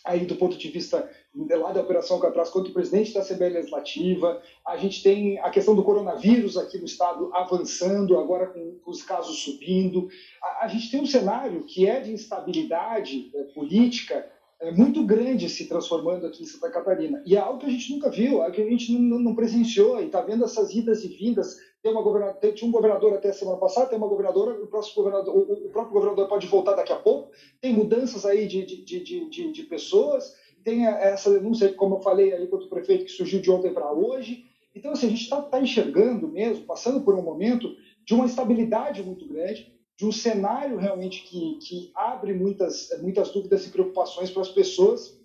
aí do ponto de vista lá da Operação Catraz contra o presidente da Assembleia Legislativa, a gente tem a questão do coronavírus aqui no Estado avançando, agora com, os casos subindo, a, a, gente tem um cenário que é de instabilidade é, política é, muito grande se transformando aqui em Santa Catarina. E é algo que a gente nunca viu, é algo que a gente não, não presenciou, e está vendo essas idas e vindas tem uma governadora, tinha um governador até semana passada, tem uma governadora, o, próximo governador, o, o próprio governador pode voltar daqui a pouco. Tem mudanças aí de, de, de, de, de pessoas, tem essa denúncia, como eu falei ali contra o prefeito, que surgiu de ontem para hoje. Então, assim, a gente está tá enxergando mesmo, passando por um momento de uma estabilidade muito grande, de um cenário realmente que, que abre muitas, muitas dúvidas e preocupações para as pessoas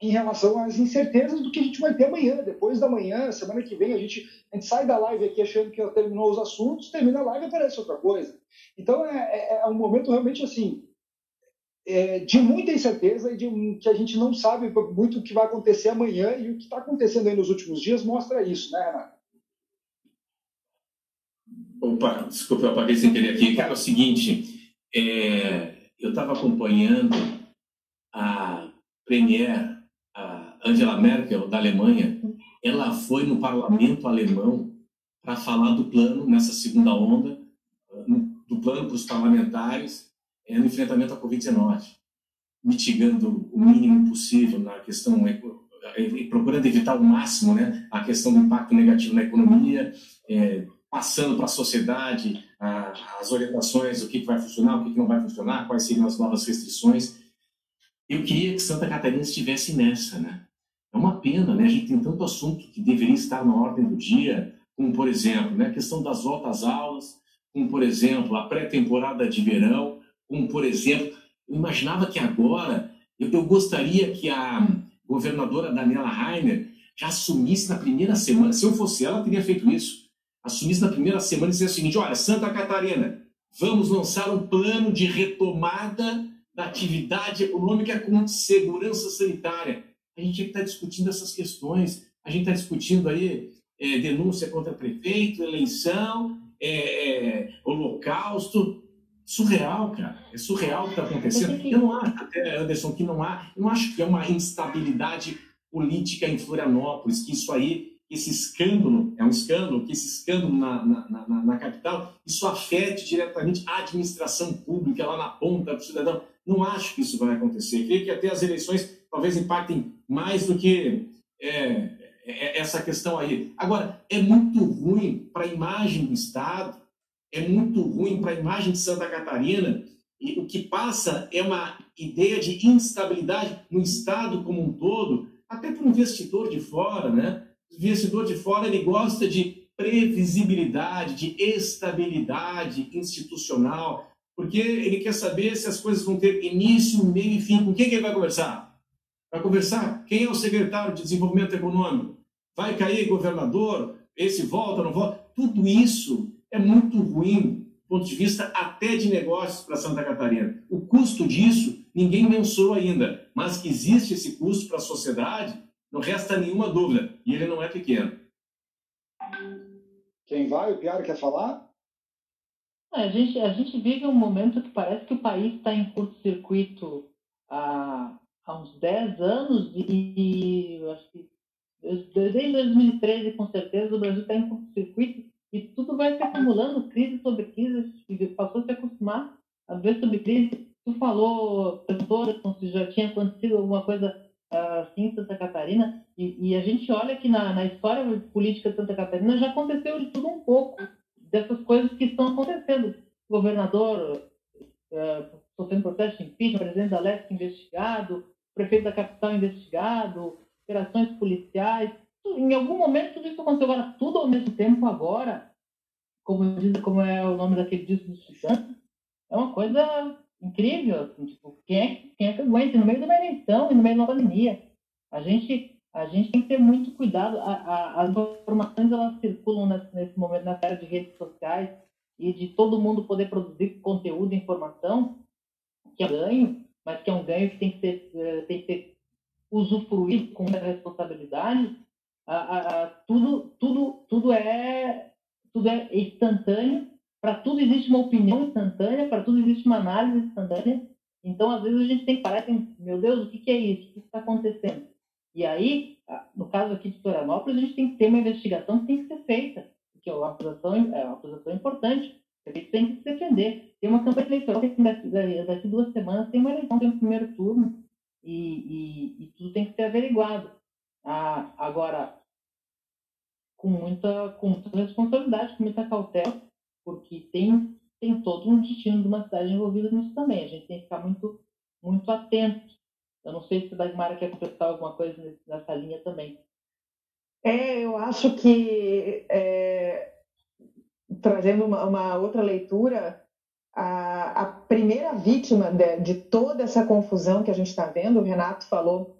em relação às incertezas do que a gente vai ter amanhã, depois da manhã, semana que vem, a gente, a gente sai da live aqui achando que terminou os assuntos, termina a live e aparece outra coisa. Então é, é, é um momento realmente assim, é, de muita incerteza e de que a gente não sabe muito o que vai acontecer amanhã e o que está acontecendo aí nos últimos dias mostra isso, né, Renato? Opa, desculpa, eu apaguei sem querer aqui. Cara, é o seguinte, é, eu estava acompanhando a Premier Angela Merkel, da Alemanha, ela foi no parlamento alemão para falar do plano, nessa segunda onda, do plano para os parlamentares é, no enfrentamento à Covid-19, mitigando o mínimo possível na questão, procurando evitar ao máximo né, a questão do impacto negativo na economia, é, passando para a sociedade as orientações, o que, que vai funcionar, o que, que não vai funcionar, quais seriam as novas restrições. Eu queria que Santa Catarina estivesse nessa, né? É uma pena, né? A gente tem tanto assunto que deveria estar na ordem do dia, como, por exemplo, né, a questão das voltas aulas, como, por exemplo, a pré-temporada de verão, como, por exemplo, eu imaginava que agora, eu, eu gostaria que a governadora Daniela Rainer já assumisse na primeira semana, se eu fosse ela, teria feito isso, assumisse na primeira semana e dizia o seguinte, olha, Santa Catarina, vamos lançar um plano de retomada da atividade econômica com segurança sanitária a gente está discutindo essas questões. A gente está discutindo aí é, denúncia contra prefeito, eleição, é, é, holocausto. Surreal, cara. É surreal o que está acontecendo. Eu não acho, até, Anderson, que não há. Eu não acho que é uma instabilidade política em Florianópolis, que isso aí, esse escândalo, é um escândalo, que esse escândalo na, na, na, na capital, isso afete diretamente a administração pública lá na ponta do cidadão. Não acho que isso vai acontecer. creio que até as eleições talvez impactem mais do que é, é, essa questão aí. Agora, é muito ruim para a imagem do Estado, é muito ruim para a imagem de Santa Catarina, e o que passa é uma ideia de instabilidade no Estado como um todo, até para um investidor de fora, né? O investidor de fora ele gosta de previsibilidade, de estabilidade institucional, porque ele quer saber se as coisas vão ter início, meio e fim. Com quem que ele vai conversar? Vai conversar? Quem é o secretário de Desenvolvimento Econômico? Vai cair governador? Esse volta, não volta? Tudo isso é muito ruim do ponto de vista até de negócios para Santa Catarina. O custo disso ninguém mensurou ainda. mas que existe esse custo para a sociedade, não resta nenhuma dúvida, e ele não é pequeno. Quem vai? O Piara quer falar? A gente, a gente vive um momento que parece que o país está em curto-circuito há, há uns 10 anos e acho que desde 2013, com certeza, o Brasil está em curto-circuito e tudo vai se acumulando, crise sobre crise, passou a se acostumar a ver sobre crise. Tu falou, professora, se já tinha acontecido alguma coisa assim em Santa Catarina, e, e, a gente olha que na, na história política de Santa Catarina já aconteceu de tudo um pouco dessas coisas que estão acontecendo. O governador uh, sofrendo processo de impeachment, presidente da Leste investigado, prefeito da capital investigado, operações policiais. Em algum momento tudo isso aconteceu agora, tudo ao mesmo tempo agora, como, diz, como é o nome daquele disco do Suzano, é uma coisa incrível. Assim, tipo, quem, é, quem é que aguenta? No meio de uma eleição e no meio de uma pandemia. A gente, a gente tem que ter muito cuidado. A, a, as informações elas circulam nesse, nesse momento na era de redes sociais e de todo mundo poder produzir conteúdo e informação, que é ganho, mas que é um ganho que tem que ser, eh, tem que ser usufruído com responsabilidade. A, a, tudo, tudo, tudo é tudo é instantâneo para tudo existe uma opinião instantânea, para tudo existe uma análise instantânea. Então, às vezes, a gente tem que parar e pensar, meu Deus, o que, que é isso? O que está acontecendo? E aí, no caso aqui de Florianópolis, a gente tem que ter uma investigação que tem que ser feita, porque a acusação é uma acusação importante, a gente tem que se defender. Tem uma campanha eleitoral que daqui, duas semanas tem uma eleição, tem um primeiro turno, e, e, e tudo tem que ser averiguado. Ah, agora, com muita, com muita responsabilidade, com muita cautela, porque tem, tem todo um destino de uma cidade envolvida nisso também. A gente tem que ficar muito, muito atento. Eu não sei se a Dagmara quer completar alguma coisa nessa linha também. É, eu acho que, é, trazendo uma, uma, outra leitura, a, a primeira vítima de, de, toda essa confusão que a gente está vendo, o Renato falou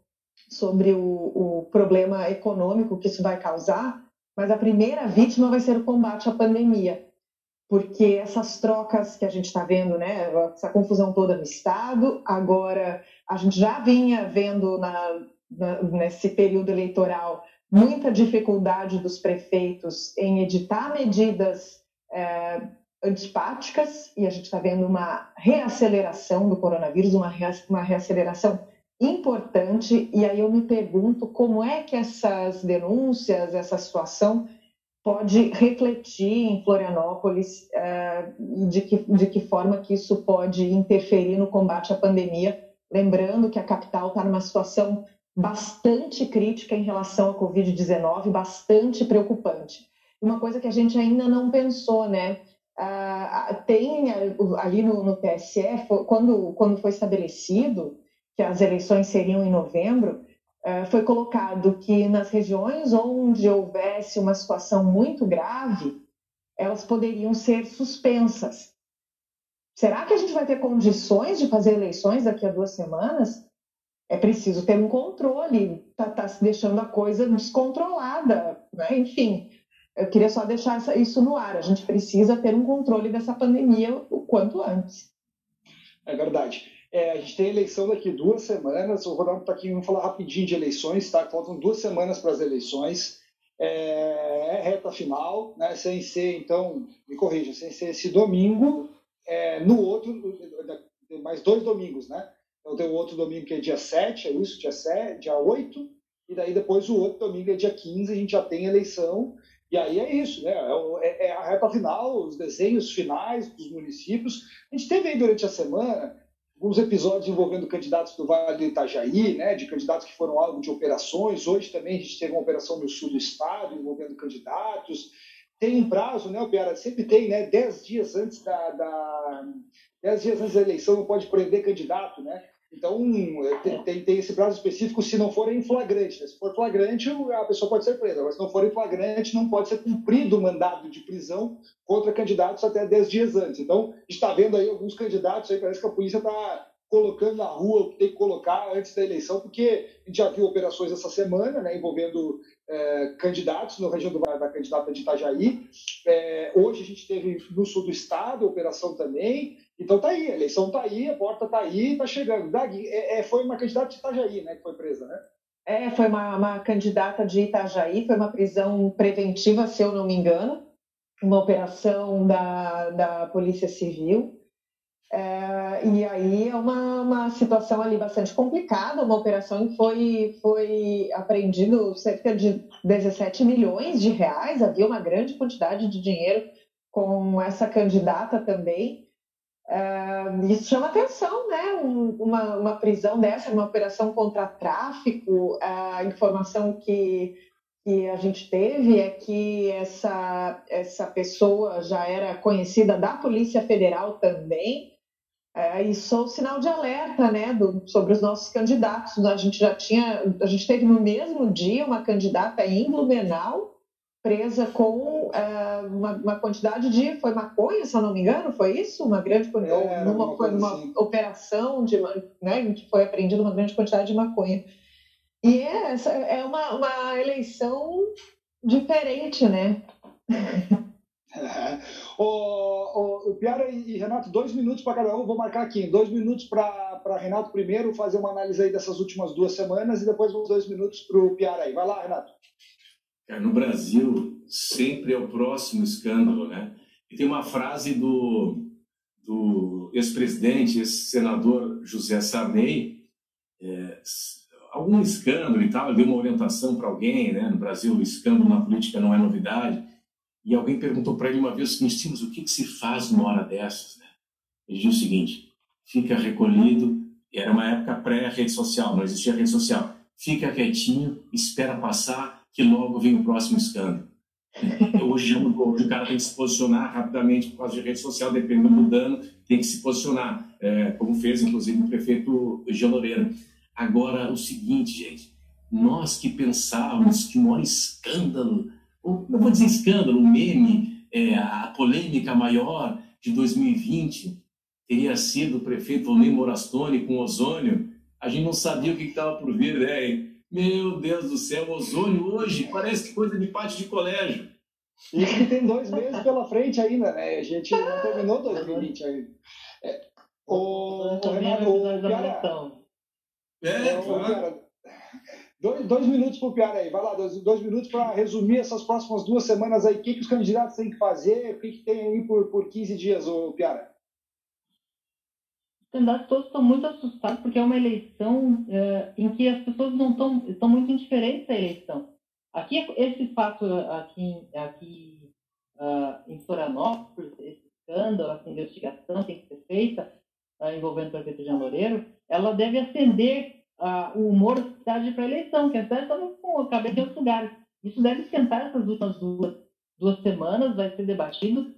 sobre o, o problema econômico que isso vai causar, mas a primeira vítima vai ser o combate à pandemia porque essas trocas que a gente está vendo, né, essa confusão toda no Estado, agora a gente já vinha vendo na, na, nesse período eleitoral muita dificuldade dos prefeitos em editar medidas é, antipáticas, e a gente está vendo uma reaceleração do coronavírus, uma, uma reaceleração importante, e aí eu me pergunto como é que essas denúncias, essa situação pode refletir em Florianópolis uh, de, que, de que forma que isso pode interferir no combate à pandemia, lembrando que a capital está numa situação bastante crítica em relação à Covid-19, bastante preocupante. Uma coisa que a gente ainda não pensou, né? Uh, tem ali no, no TSE, quando, quando foi estabelecido que as eleições seriam em novembro, é, foi colocado que nas regiões onde houvesse uma situação muito grave, elas poderiam ser suspensas. Será que a gente vai ter condições de fazer eleições daqui a duas semanas? É preciso ter um controle, está tá se deixando a coisa descontrolada, né? enfim. Eu queria só deixar isso no ar. A gente precisa ter um controle dessa pandemia o quanto antes. É verdade. É, a gente tem eleição daqui duas semanas. Eu vou dar um pouquinho, vamos falar rapidinho de eleições, tá? Faltam duas semanas para as eleições. É, é, reta final, né? Sem ser, então, me corrija, sem ser esse domingo, é, no outro, mais dois domingos, né? Então tem o outro domingo que é dia 7, é isso, dia, 7, dia 8, e daí depois o outro domingo é dia 15, a gente já tem eleição. E aí é isso, né? É, é, é a reta final, os desenhos finais dos municípios. A gente teve aí durante a semana alguns episódios envolvendo candidatos do Vale do Itajaí, né, de candidatos que foram alvo de operações. Hoje também a gente teve uma operação no sul do estado envolvendo candidatos. Tem um prazo, né, Piara? Sempre tem, né? Dez dias antes da, da, dez dias antes da eleição não pode prender candidato, né? Então, tem, tem, tem, esse prazo específico se não for em flagrante. Né? Se for flagrante, a pessoa pode ser presa. Mas se não for em flagrante, não pode ser cumprido o mandado de prisão contra candidatos até 10 dias antes. Então, a gente está vendo aí alguns candidatos, aí parece que a polícia está colocando na rua o que tem que colocar antes da eleição, porque a gente já viu operações essa semana né, envolvendo é, candidatos na região do, da candidata de Itajaí. É, hoje a gente teve no sul do estado operação também. Então tá aí, a eleição tá aí, a porta tá aí, tá chegando. Dag, é, é, foi uma candidata de Itajaí, né, que foi presa, né? É, foi uma, uma candidata de Itajaí, foi uma prisão preventiva, se eu não me engano, uma operação da, da Polícia Civil. É, e aí é uma, uma situação ali bastante complicada, uma operação que foi, foi apreendido cerca de 17 milhões de reais, havia uma grande quantidade de dinheiro com essa candidata também. Uh, isso chama atenção, né? Um, uma, uma prisão dessa, uma operação contra tráfico. A informação que, que a gente teve é que essa, essa pessoa já era conhecida da Polícia Federal também. Uh, e sou sinal de alerta, né, do, sobre os nossos candidatos. A gente já tinha, a gente teve no mesmo dia uma candidata em Blumenau presa com uh, uma, uma, quantidade de foi maconha, se eu não me engano, foi isso? Uma grande é, uma, foi uma assim. operação de, né, que foi apreendida uma grande quantidade de maconha. E é, essa é uma, uma eleição diferente, né? É. O, o, o Piara e Renato, dois minutos para cada um, vou marcar aqui. Dois minutos para Renato primeiro fazer uma análise aí dessas últimas duas semanas e depois dois minutos para o Piara aí. Vai lá, Renato. É, no Brasil, sempre é o próximo escândalo, né? E tem uma frase do, do ex-presidente, ex-senador José Sarney, é, algum escândalo e tal, ele deu uma orientação para alguém, né? No Brasil, o escândalo na política não é novidade. E alguém perguntou para ele uma vez o seguinte, mas o que, que se faz numa hora dessas, né? Ele disse o seguinte, fica recolhido, era uma época pré-rede social, não existia rede social, fica quietinho, espera passar que logo vem o próximo escândalo. Hoje, hoje o cara tem que se posicionar rapidamente por causa de rede social, dependendo do dano, tem que se posicionar, é, como fez inclusive o prefeito Jean Loureiro. Agora, o seguinte, gente, nós que pensávamos que o maior escândalo, ou, não vou dizer escândalo, o meme, é, a polêmica maior de 2020 teria sido o prefeito Volney Morastone com ozônio, a gente não sabia o que estava por vir, né? Meu Deus do céu, ozônio hoje parece coisa de parte de colégio. Isso que tem dois meses pela frente ainda, né? A gente não terminou 2020 ainda. É, o, o Renato, o Piara, é, claro. Dois, dois minutos para o Piara aí, vai lá, dois, dois minutos para resumir essas próximas duas semanas aí. O que, que os candidatos têm que fazer? O que, que tem aí por, por 15 dias, o Piara? Candidatos todos estão muito assustados porque é uma eleição é, em que as pessoas não estão estão muito indiferentes à eleição. Aqui esse fato aqui aqui uh, em Florianópolis, esse escândalo, essa investigação tem que ser feita uh, envolvendo o prefeito Jean Loureiro, ela deve acender uh, o humor da cidade para a eleição, que a cidade está com a cabeça em outros lugares. Isso deve esquentar essas últimas duas, duas semanas, vai ser debatido,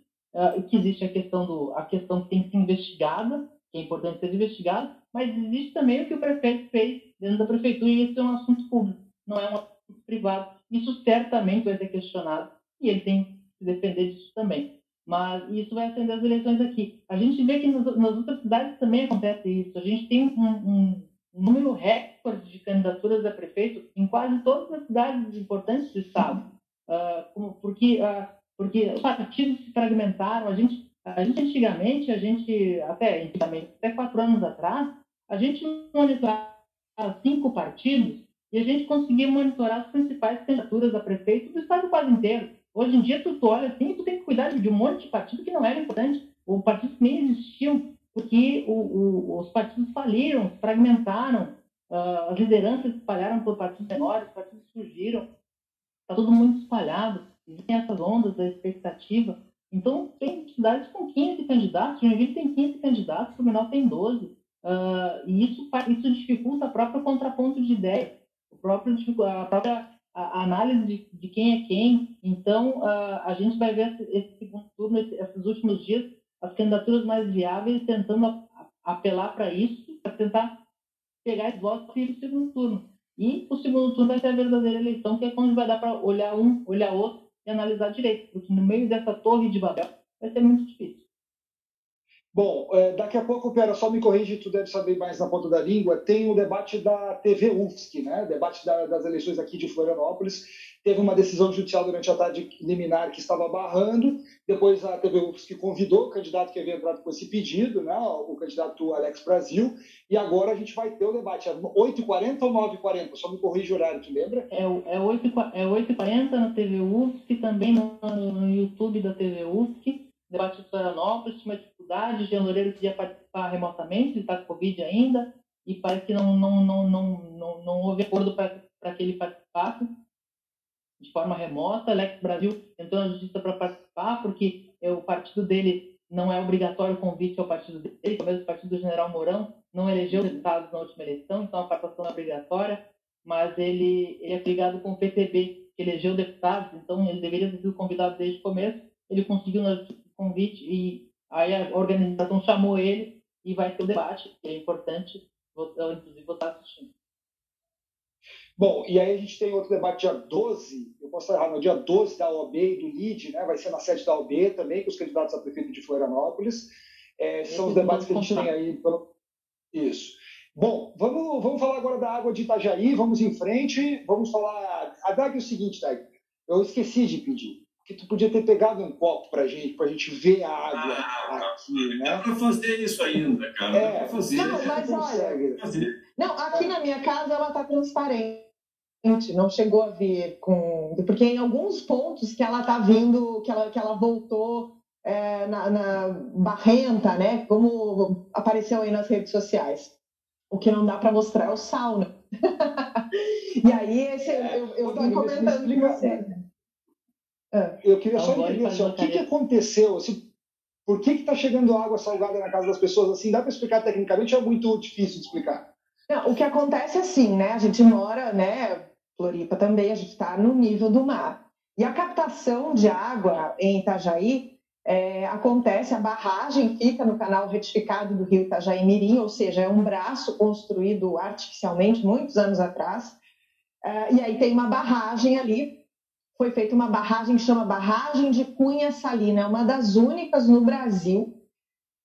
que existe a questão do a questão que tem que ser investigada que é importante ser investigado, mas existe também o que o prefeito fez dentro da prefeitura e isso é um assunto público, não é um assunto privado. Isso certamente vai ser questionado e ele tem que se defender disso também. Mas isso vai acender as eleições aqui. A gente vê que nas, nas outras cidades também acontece isso. A gente tem um, um, um número recorde de candidaturas a prefeito em quase todas as cidades importantes do estado. Uh, porque, uh, porque os partidos se fragmentaram, a gente a gente antigamente, a gente, até antigamente, até quatro anos atrás, a gente monitorava cinco partidos e a gente conseguia monitorar as principais candidaturas a prefeito do estado quase inteiro. Hoje em dia, tu, tu olha assim, tu tem que cuidar de um monte de partido que não era importante, ou partidos que nem existiam, porque o, o, os partidos faliram, fragmentaram, uh, as lideranças espalharam por partidos menores, os partidos surgiram, está tudo muito espalhado, existem essas ondas da expectativa. Então, tem cidades com 15 candidatos, Joinville tem 15 candidatos, Blumenau tem 12. Uh, ah, e isso, isso dificulta a própria contraponto de ideias, a própria, a análise de, de, quem é quem. Então, uh, a gente vai ver esse, esse segundo turno, esse, esses últimos dias, as candidaturas mais viáveis tentando a, a, apelar para isso, para tentar pegar os votos e ir para o segundo turno. E o segundo turno vai ser a verdadeira eleição, que é quando vai dar para olhar um, olhar outro e analisar direito, porque no meio dessa torre de Babel vai ser muito difícil. Bom, é, daqui a pouco, Pera, só me corrige, tu deve saber mais na ponta da língua, tem o debate da TV UFSC, né? debate da, das eleições aqui de Florianópolis. Teve uma decisão judicial durante a tarde liminar que estava barrando, depois a TV UFSC convidou o candidato que havia entrado com esse pedido, né? o candidato Alex Brasil, e agora a gente vai ter o debate. É 8h40 ou 9h40? Só me corrige o horário, tu lembra? É, é 8h40 é na TV UFSC, também no, no YouTube da TV UFSC debate de Florianópolis, tinha uma dificuldade, Jean Loureiro queria participar remotamente, ele está com Covid ainda, e parece que não, não, não, não, não, não houve acordo para que ele participasse de forma remota. Alex Brasil entrou na justiça para participar, porque o partido dele não é obrigatório o convite ao partido dele, o mesmo partido do General Mourão não elegeu deputados na última eleição, então a participação é obrigatória, mas ele, ele é ligado com o PTB, que elegeu deputados, então ele deveria ter sido convidado desde o começo, ele conseguiu na convite e aí a organização chamou ele e vai ter o um debate, que é importante, inclusive vou estar assistindo. Bom, e aí a gente tem outro debate dia 12, eu posso errado, no dia 12 da OAB e do LID, né? vai ser na sede da OAB também, com os candidatos a prefeito de Florianópolis. É, são os debates que a gente tem aí. Pelo... Isso. Bom, vamos, vamos falar agora da água de Itajaí, vamos em frente, vamos falar. A Dag é o seguinte, Dag, eu esqueci de pedir que tu podia ter pegado um copo pra gente, pra gente ver a água ah, aqui, né? Dá pra fazer isso ainda, cara. É. Dá pra fazer. Não, mas olha, não, aqui na minha casa ela tá transparente. Não chegou a vir com. Porque em alguns pontos que ela tá vindo, que ela, que ela voltou é, na, na barrenta, né? Como apareceu aí nas redes sociais. O que não dá para mostrar é o sal, né? e aí, esse, é, eu, eu tô comentando de você. É, eu queria só entender assim, o que, que aconteceu, assim, por que está chegando água salgada na casa das pessoas assim? Dá para explicar tecnicamente ou é muito difícil de explicar? Não, o que acontece é assim, né? A gente mora, né? Floripa também, a gente está no nível do mar. E a captação de água em Itajaí é, acontece, a barragem fica no canal retificado do rio Itajaí-Mirim, ou seja, é um braço construído artificialmente muitos anos atrás. É, e aí tem uma barragem ali foi feita uma barragem que chama Barragem de Cunha Salina, é uma das únicas no Brasil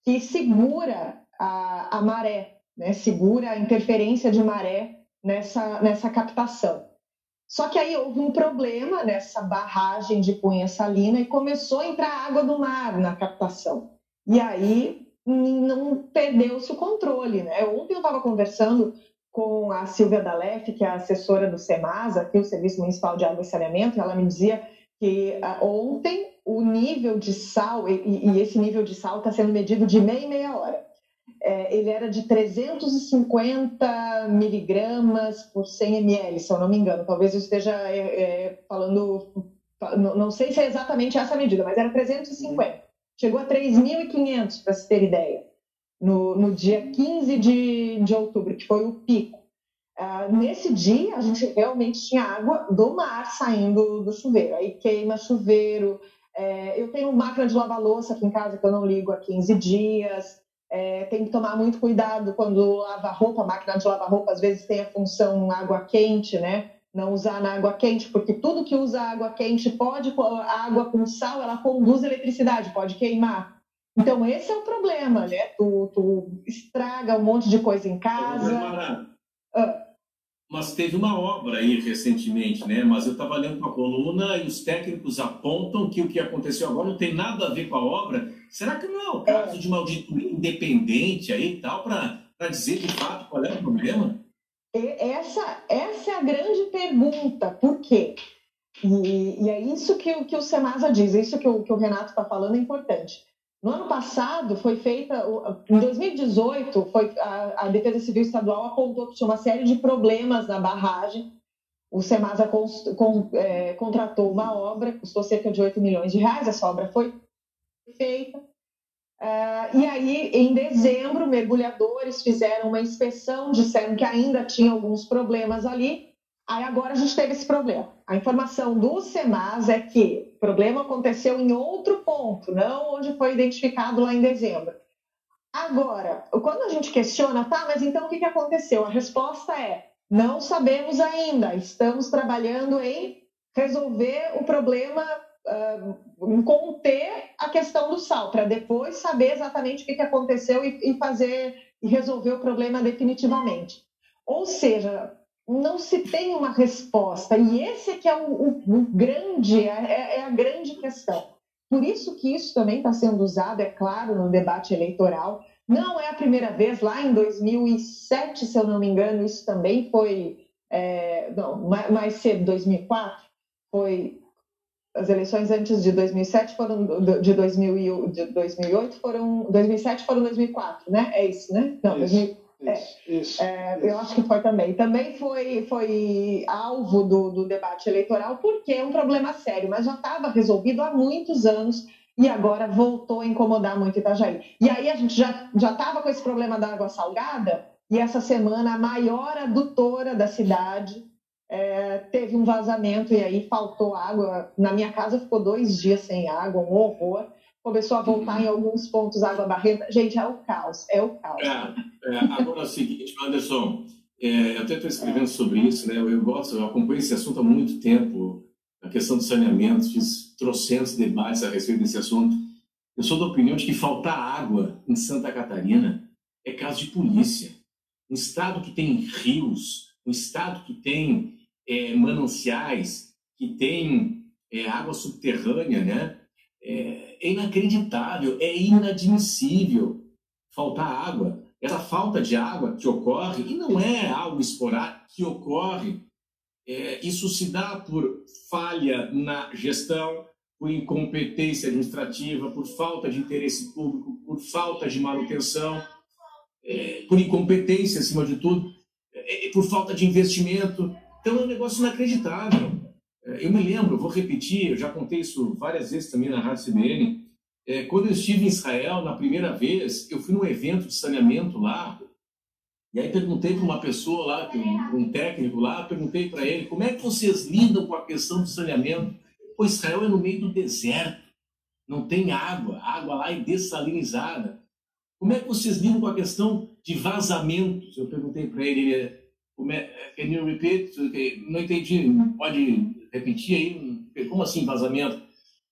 que segura a, a maré, né? segura a interferência de maré nessa, nessa captação. Só que aí houve um problema nessa barragem de Cunha Salina e começou a entrar água do mar na captação. E aí não perdeu-se o controle. Né? Ontem eu estava conversando com a Silvia Dalef, que é assessora do SEMASA, aqui o Serviço Municipal de Água e Saneamento, e ela me dizia que ah, ontem o nível de sal, e, e esse nível de sal está sendo medido de meia e meia hora, é, ele era de 350 miligramas por 100 ml, se eu não me engano. Talvez eu esteja é, é, falando, não, sei se é exatamente essa medida, mas era 350. Chegou a 3.500, para se ter ideia no, no dia 15 de, de outubro, que foi o pico. Uh, nesse dia, a gente realmente tinha água do mar saindo do chuveiro. Aí queima chuveiro. É, eu tenho máquina de lavar louça aqui em casa que eu não ligo há 15 dias. É, tem que tomar muito cuidado quando lava roupa. A máquina de lavar roupa às vezes tem a função água quente, né? Não usar na água quente, porque tudo que usa água quente pode, a água com sal, ela conduz eletricidade, pode queimar. Então, esse é o problema, né? Tu, tu estraga um monte de coisa em casa. Ah. Mas teve uma obra aí recentemente, né? Mas eu estava lendo com a coluna e os técnicos apontam que o que aconteceu agora não tem nada a ver com a obra. Será que não é o caso é. de uma auditoria independente aí e tal, para dizer de fato qual é o problema? Essa, essa é a grande pergunta. Por quê? E, e é isso que, que o Semasa diz, é isso que o, que o Renato está falando é importante. No ano passado, foi feita, em 2018, foi, a, a Defesa Civil Estadual apontou que tinha uma série de problemas na barragem. O Semasa con, é, contratou uma obra, custou cerca de 8 milhões de reais, essa obra foi feita. Uh, e aí, em dezembro, mergulhadores fizeram uma inspeção, disseram que ainda tinha alguns problemas ali, Aí agora a gente teve esse problema. A informação do SEMAS é que o problema aconteceu em outro ponto, não onde foi identificado lá em dezembro. Agora, quando a gente questiona, tá, mas então o que, aconteceu? A resposta é: não sabemos ainda, estamos trabalhando em resolver o problema uh, conter a questão do sal, para depois saber exatamente o que, que aconteceu e, e fazer e resolver o problema definitivamente. Ou seja, não se tem uma resposta. E esse é que é o, o, o grande, é, é, é, a grande questão. Por isso que isso também está sendo usado, é claro, no debate eleitoral. Não é a primeira vez, lá em 2007, se eu não me engano, isso também foi, é, não, mais cedo, 2004, foi as eleições antes de 2007 foram de, 2000, de 2008 foram 2007 foram 2004, né? É isso, né? Não, isso. 2000, é, isso, é, isso. Eu acho que foi também. Também foi, foi alvo do, do debate eleitoral, porque é um problema sério, mas já estava resolvido há muitos anos e agora voltou a incomodar muito Itajaí. E aí a gente já estava com esse problema da água salgada, e essa semana a maior adutora da cidade é, teve um vazamento, e aí faltou água. Na minha casa ficou dois dias sem água, um horror começou a voltar em alguns pontos água barrenta. Gente, é o caos, é o caos. É, é, agora é o seguinte, Anderson, é, eu até estou escrevendo sobre isso, né? Eu, eu, gosto, eu acompanho esse assunto há muito tempo, a questão do saneamento, fiz trocentos debates a respeito desse assunto. Eu sou da opinião de que faltar água em Santa Catarina é caso de polícia. Um estado que tem rios, um estado que tem é, mananciais, que tem é, água subterrânea, né? É, é inacreditável, é inadmissível faltar água. Essa falta de água que ocorre, e não é algo esporádico, que ocorre, é, isso se dá por falha na gestão, por incompetência administrativa, por falta de interesse público, por falta de manutenção, é, por incompetência, acima de tudo, é, por falta de investimento. Então é um negócio inacreditável. É, eu me lembro, vou repetir, eu já contei isso várias vezes também na Rádio CBN. É, quando eu estive em Israel na primeira vez, eu fui num evento de saneamento lá. E aí perguntei para uma pessoa lá, um técnico lá, perguntei para ele como é que vocês lidam com a questão do saneamento. Pois Israel é no meio do deserto, não tem água, a água lá é dessalinizada. Como é que vocês lidam com a questão de vazamentos? Eu perguntei para ele, ele como é, can you repeat? Não entendi, pode repetir aí? Como assim vazamento?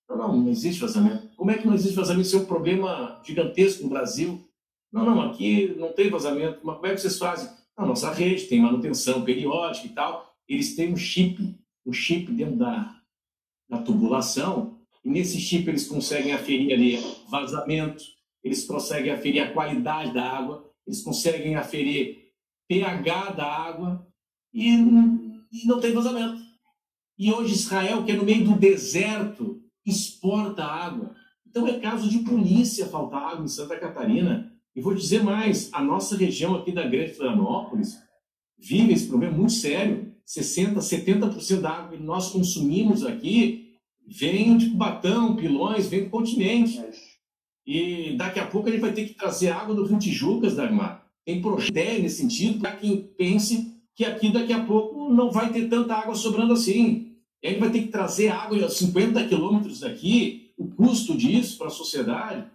Não, não, não existe vazamento. Como é que não existe vazamento? Isso é um problema gigantesco no Brasil. Não, não, aqui não tem vazamento. Mas como é que vocês fazem? A nossa rede tem manutenção periódica e tal. Eles têm um chip, um chip dentro da, da tubulação, e nesse chip eles conseguem aferir ali vazamento, eles conseguem aferir a qualidade da água, eles conseguem aferir pH da água e, e não tem vazamento. E hoje Israel, que é no meio do deserto, exporta água. Então é caso de polícia faltar água em Santa Catarina. E vou dizer mais, a nossa região aqui da Grande Florianópolis vive esse problema muito sério. 60%, 70% da água que nós consumimos aqui vem de Cubatão, Pilões, vem do continente. E daqui a pouco a gente vai ter que trazer água do Rio Tijucas, Dagmar. Tem projeto nesse sentido para quem pense que aqui daqui a pouco não vai ter tanta água sobrando assim. E aí vai ter que trazer água a 50 quilômetros daqui, o custo disso para a sociedade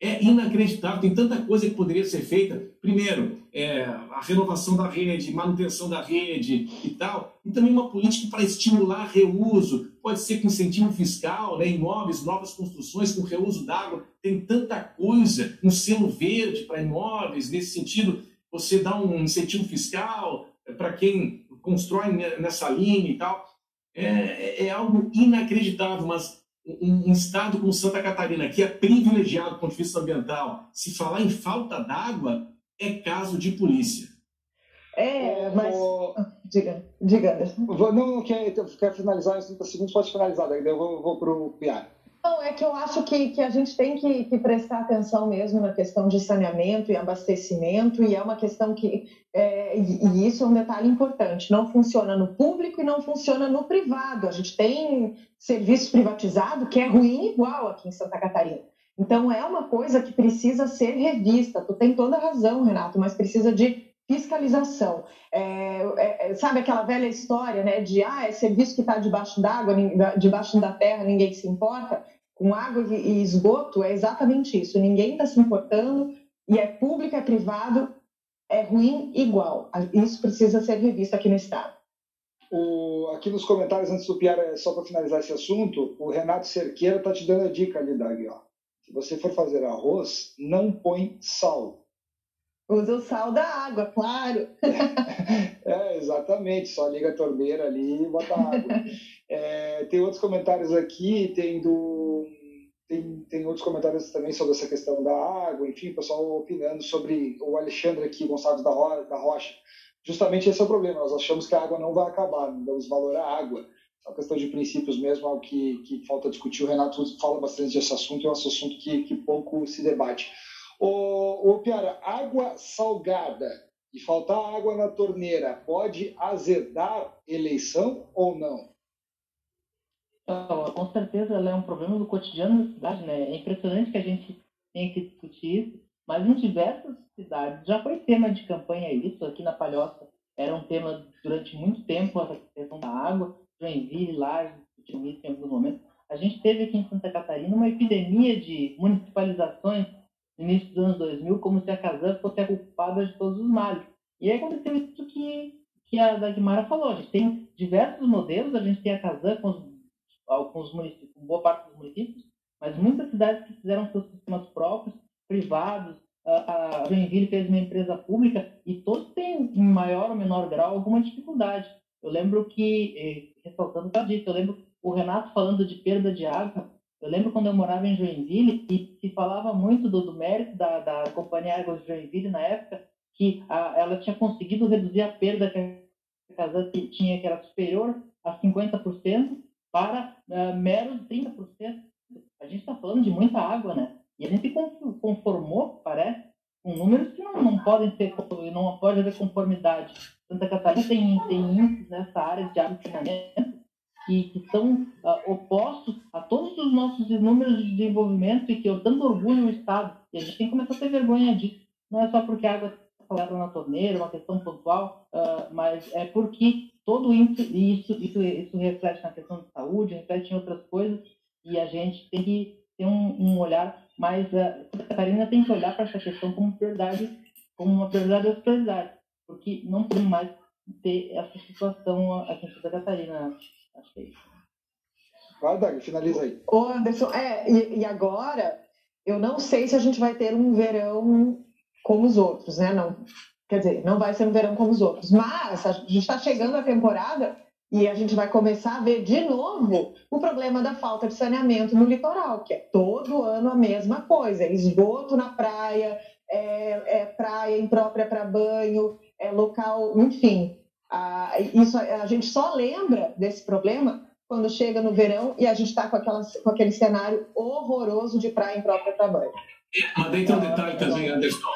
é inacreditável. Tem tanta coisa que poderia ser feita. Primeiro, é, a renovação da rede, manutenção da rede e tal. E também uma política para estimular reuso. Pode ser com incentivo fiscal, né, imóveis, novas construções com reuso d'água. Tem tanta coisa. Um selo verde para imóveis, nesse sentido, você dá um incentivo fiscal é, para quem constrói nessa linha e tal. É, é, é algo inacreditável, mas um, um, estado como Santa Catarina, que é privilegiado do ponto de vista ambiental, se falar em falta d'água, é caso de polícia. É, mas. Diga, diga. Não, não quer, quer finalizar em 30 segundos, pode finalizar, daí eu vou, vou para o Piar. Não, é que eu acho que, que a gente tem que, que, prestar atenção mesmo na questão de saneamento e abastecimento, e é uma questão que, é, e isso é um detalhe importante, não funciona no público e não funciona no privado. A gente tem serviço privatizado que é ruim igual aqui em Santa Catarina. Então é uma coisa que precisa ser revista. Tu tem toda a razão, Renato, mas precisa de fiscalização. É, é, é sabe aquela velha história, né, de ah, é serviço que está debaixo d'água, debaixo da terra, ninguém se importa com água e esgoto é exatamente isso. Ninguém está se importando e é público, é privado, é ruim igual. Isso precisa ser revisto aqui no Estado. O, aqui nos comentários, antes do Piara, só para finalizar esse assunto, o Renato Cerqueira está te dando a dica ali, Dag. Ó. Se você for fazer arroz, não põe sal. Usa o sal da água, claro. é, exatamente. Só liga a torneira ali e bota água. É, tem outros comentários aqui, tem do. Tem, tem outros comentários também sobre essa questão da água, enfim, o pessoal opinando sobre o Alexandre aqui, Gonçalves da, Ro, da Rocha. Justamente esse é o problema, nós achamos que a água não vai acabar, não damos valor à água. É uma questão de princípios mesmo, algo que, que falta discutir. O Renato fala bastante desse assunto, é um assunto que, que pouco se debate. Ô, ô Piara, água salgada e faltar água na torneira pode azedar eleição ou não? Com certeza ela é um problema do cotidiano da cidade, né? É impressionante que a gente tenha que discutir isso, mas em diversas cidades já foi tema de campanha isso. Aqui na Palhoça era um tema durante muito tempo a questão da água. Joinville, lá, discutiu isso em alguns momentos. A gente teve aqui em Santa Catarina uma epidemia de municipalizações no início dos anos 2000, como se a Casan fosse a culpada de todos os males. E aí aconteceu isso que, que a Dagmara falou. A gente tem diversos modelos, a gente tem a Casan com, os, os municípios, boa parte dos municípios, mas muitas cidades que fizeram seus sistemas próprios, privados, a Joinville fez uma empresa pública e todos têm, em maior ou menor grau, alguma dificuldade. Eu lembro que, eh, ressaltando o que eu disse, eu lembro o Renato falando de perda de água, eu lembro quando eu morava em Joinville e se falava muito do, do mérito da, da Companhia Águas de Joinville na época, que a, ela tinha conseguido reduzir a perda que a casa tinha, que era superior a 50%, para uh, meros 30%. A gente está falando de muita água, né? E a gente conformou, parece, com números que não, não podem ser, não pode haver conformidade. Santa Catarina tem, tem índices nessa área de de que, que são uh, opostos a todos os nossos números de desenvolvimento e que eu tanto orgulho o Estado. E a gente tem que começar a ter vergonha disso. Não é só porque a água está na torneira, uma questão pontual, uh, mas é porque todo isso, isso, isso, isso reflete na questão de saúde, reflete em outras coisas, e a gente tem que ter um, um olhar mais. Uh, a Catarina tem que olhar para essa questão como prioridade, como uma prioridade das prioridades, porque não podemos mais ter essa situação aqui em Santa Catarina. Acho que é isso. Vai, Dag, finaliza aí. Ô, Anderson, é, e, e, agora, eu não sei se a gente vai ter um verão como os outros, né? Não, quer dizer, não vai ser um verão como os outros. Mas a gente está chegando a temporada e a gente vai começar a ver de novo o problema da falta de saneamento no litoral, que é todo ano a mesma coisa: esgoto na praia, é, é praia imprópria para banho, é local, enfim. A, isso, a gente só lembra desse problema quando chega no verão e a gente está com, com aquele cenário horroroso de praia imprópria para banho. Mas daí tem um detalhe também, Anderson.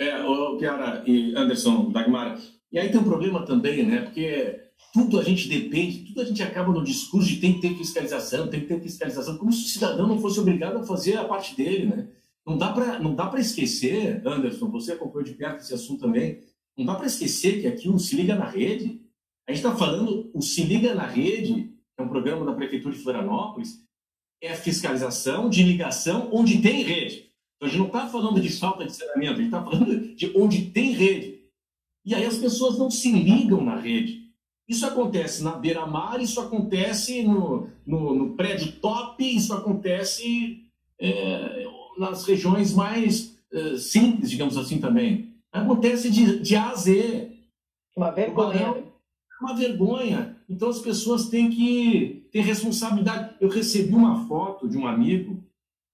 É, o Piara e Anderson, Dagmar. E aí tem um problema também, né? Porque tudo a gente depende, tudo a gente acaba no discurso de tem que ter fiscalização, tem que ter fiscalização, como se o cidadão não fosse obrigado a fazer a parte dele, né? Não dá para não dá para esquecer, Anderson, você acompanhou de perto esse assunto também, não dá para esquecer que aqui o Se Liga na Rede, a gente está falando, o Se Liga na Rede, é um programa da Prefeitura de Florianópolis, é fiscalização de ligação onde tem rede. Então a gente não está falando de falta de saneamento, a gente está falando de onde tem rede. E aí as pessoas não se ligam na rede. Isso acontece na beira-mar, isso acontece no, no, no, prédio top, isso acontece é, nas regiões mais é, simples, digamos assim, também. Acontece de, de A a Z. Uma vergonha. Uma vergonha. Então as pessoas têm que ter responsabilidade. Eu recebi uma foto de um amigo,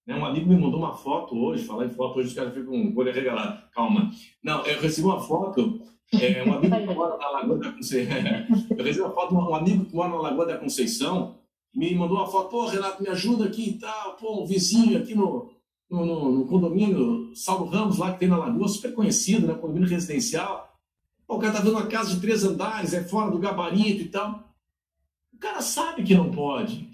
né? um amigo me mandou uma foto hoje, falar em foto hoje os caras ficam com olho regalado. Calma. Não, eu recebi uma foto, é, um amigo que mora na Lagoa da Conceição. eu recebi uma foto de um amigo que mora na Lagoa da Conceição, me mandou uma foto, pô, Renato, me ajuda aqui e tal, pô, um vizinho aqui no, no, no, no, condomínio Saulo Ramos, lá que tem na Lagoa, super conhecido, né? Condomínio residencial. o cara tá vendo uma casa de três andares, é fora do gabarito e tal. O cara sabe que não pode.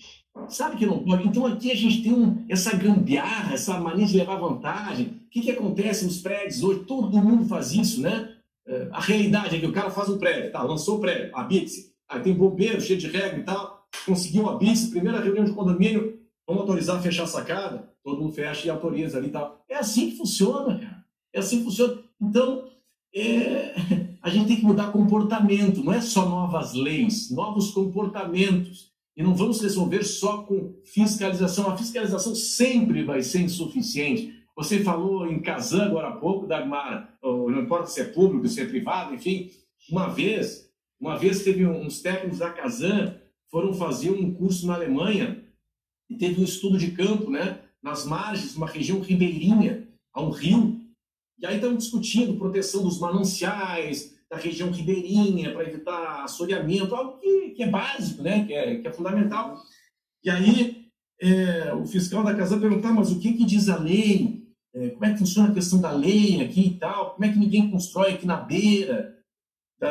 Sabe que não pode. Então aqui a gente tem um, essa gambiarra, essa mania de levar vantagem. O que, que acontece nos prédios hoje? Todo mundo faz isso, né? É, a realidade é que o cara faz um prédio, tá? Lançou o prédio, a BITS. Aí tem bombeiro cheio de regra e tal. Conseguiu a BITS, primeira reunião de condomínio, vamos autorizar a fechar a sacada todo mundo fecha e autoriza ali e tal. É assim que funciona, cara. É assim que funciona. Então, é... a gente tem que mudar comportamento, não é só novas leis, novos comportamentos. E não vamos resolver só com fiscalização. A fiscalização sempre vai ser insuficiente. Você falou em Kazan agora há pouco, Dagmar, não importa se é público, se é privado, enfim. Uma vez, uma vez teve uns técnicos da Kazan foram fazer um curso na Alemanha e teve um estudo de campo, né, nas margens, uma região ribeirinha, a um rio. E aí estavam discutindo proteção dos mananciais, da região ribeirinha, para evitar assoreamento, algo que, que, é básico, né, que, é, que é fundamental. E aí é, o fiscal da casa perguntar, mas o que, que diz a lei? É, como é que funciona a questão da lei aqui e tal? Como é que ninguém constrói aqui na beira?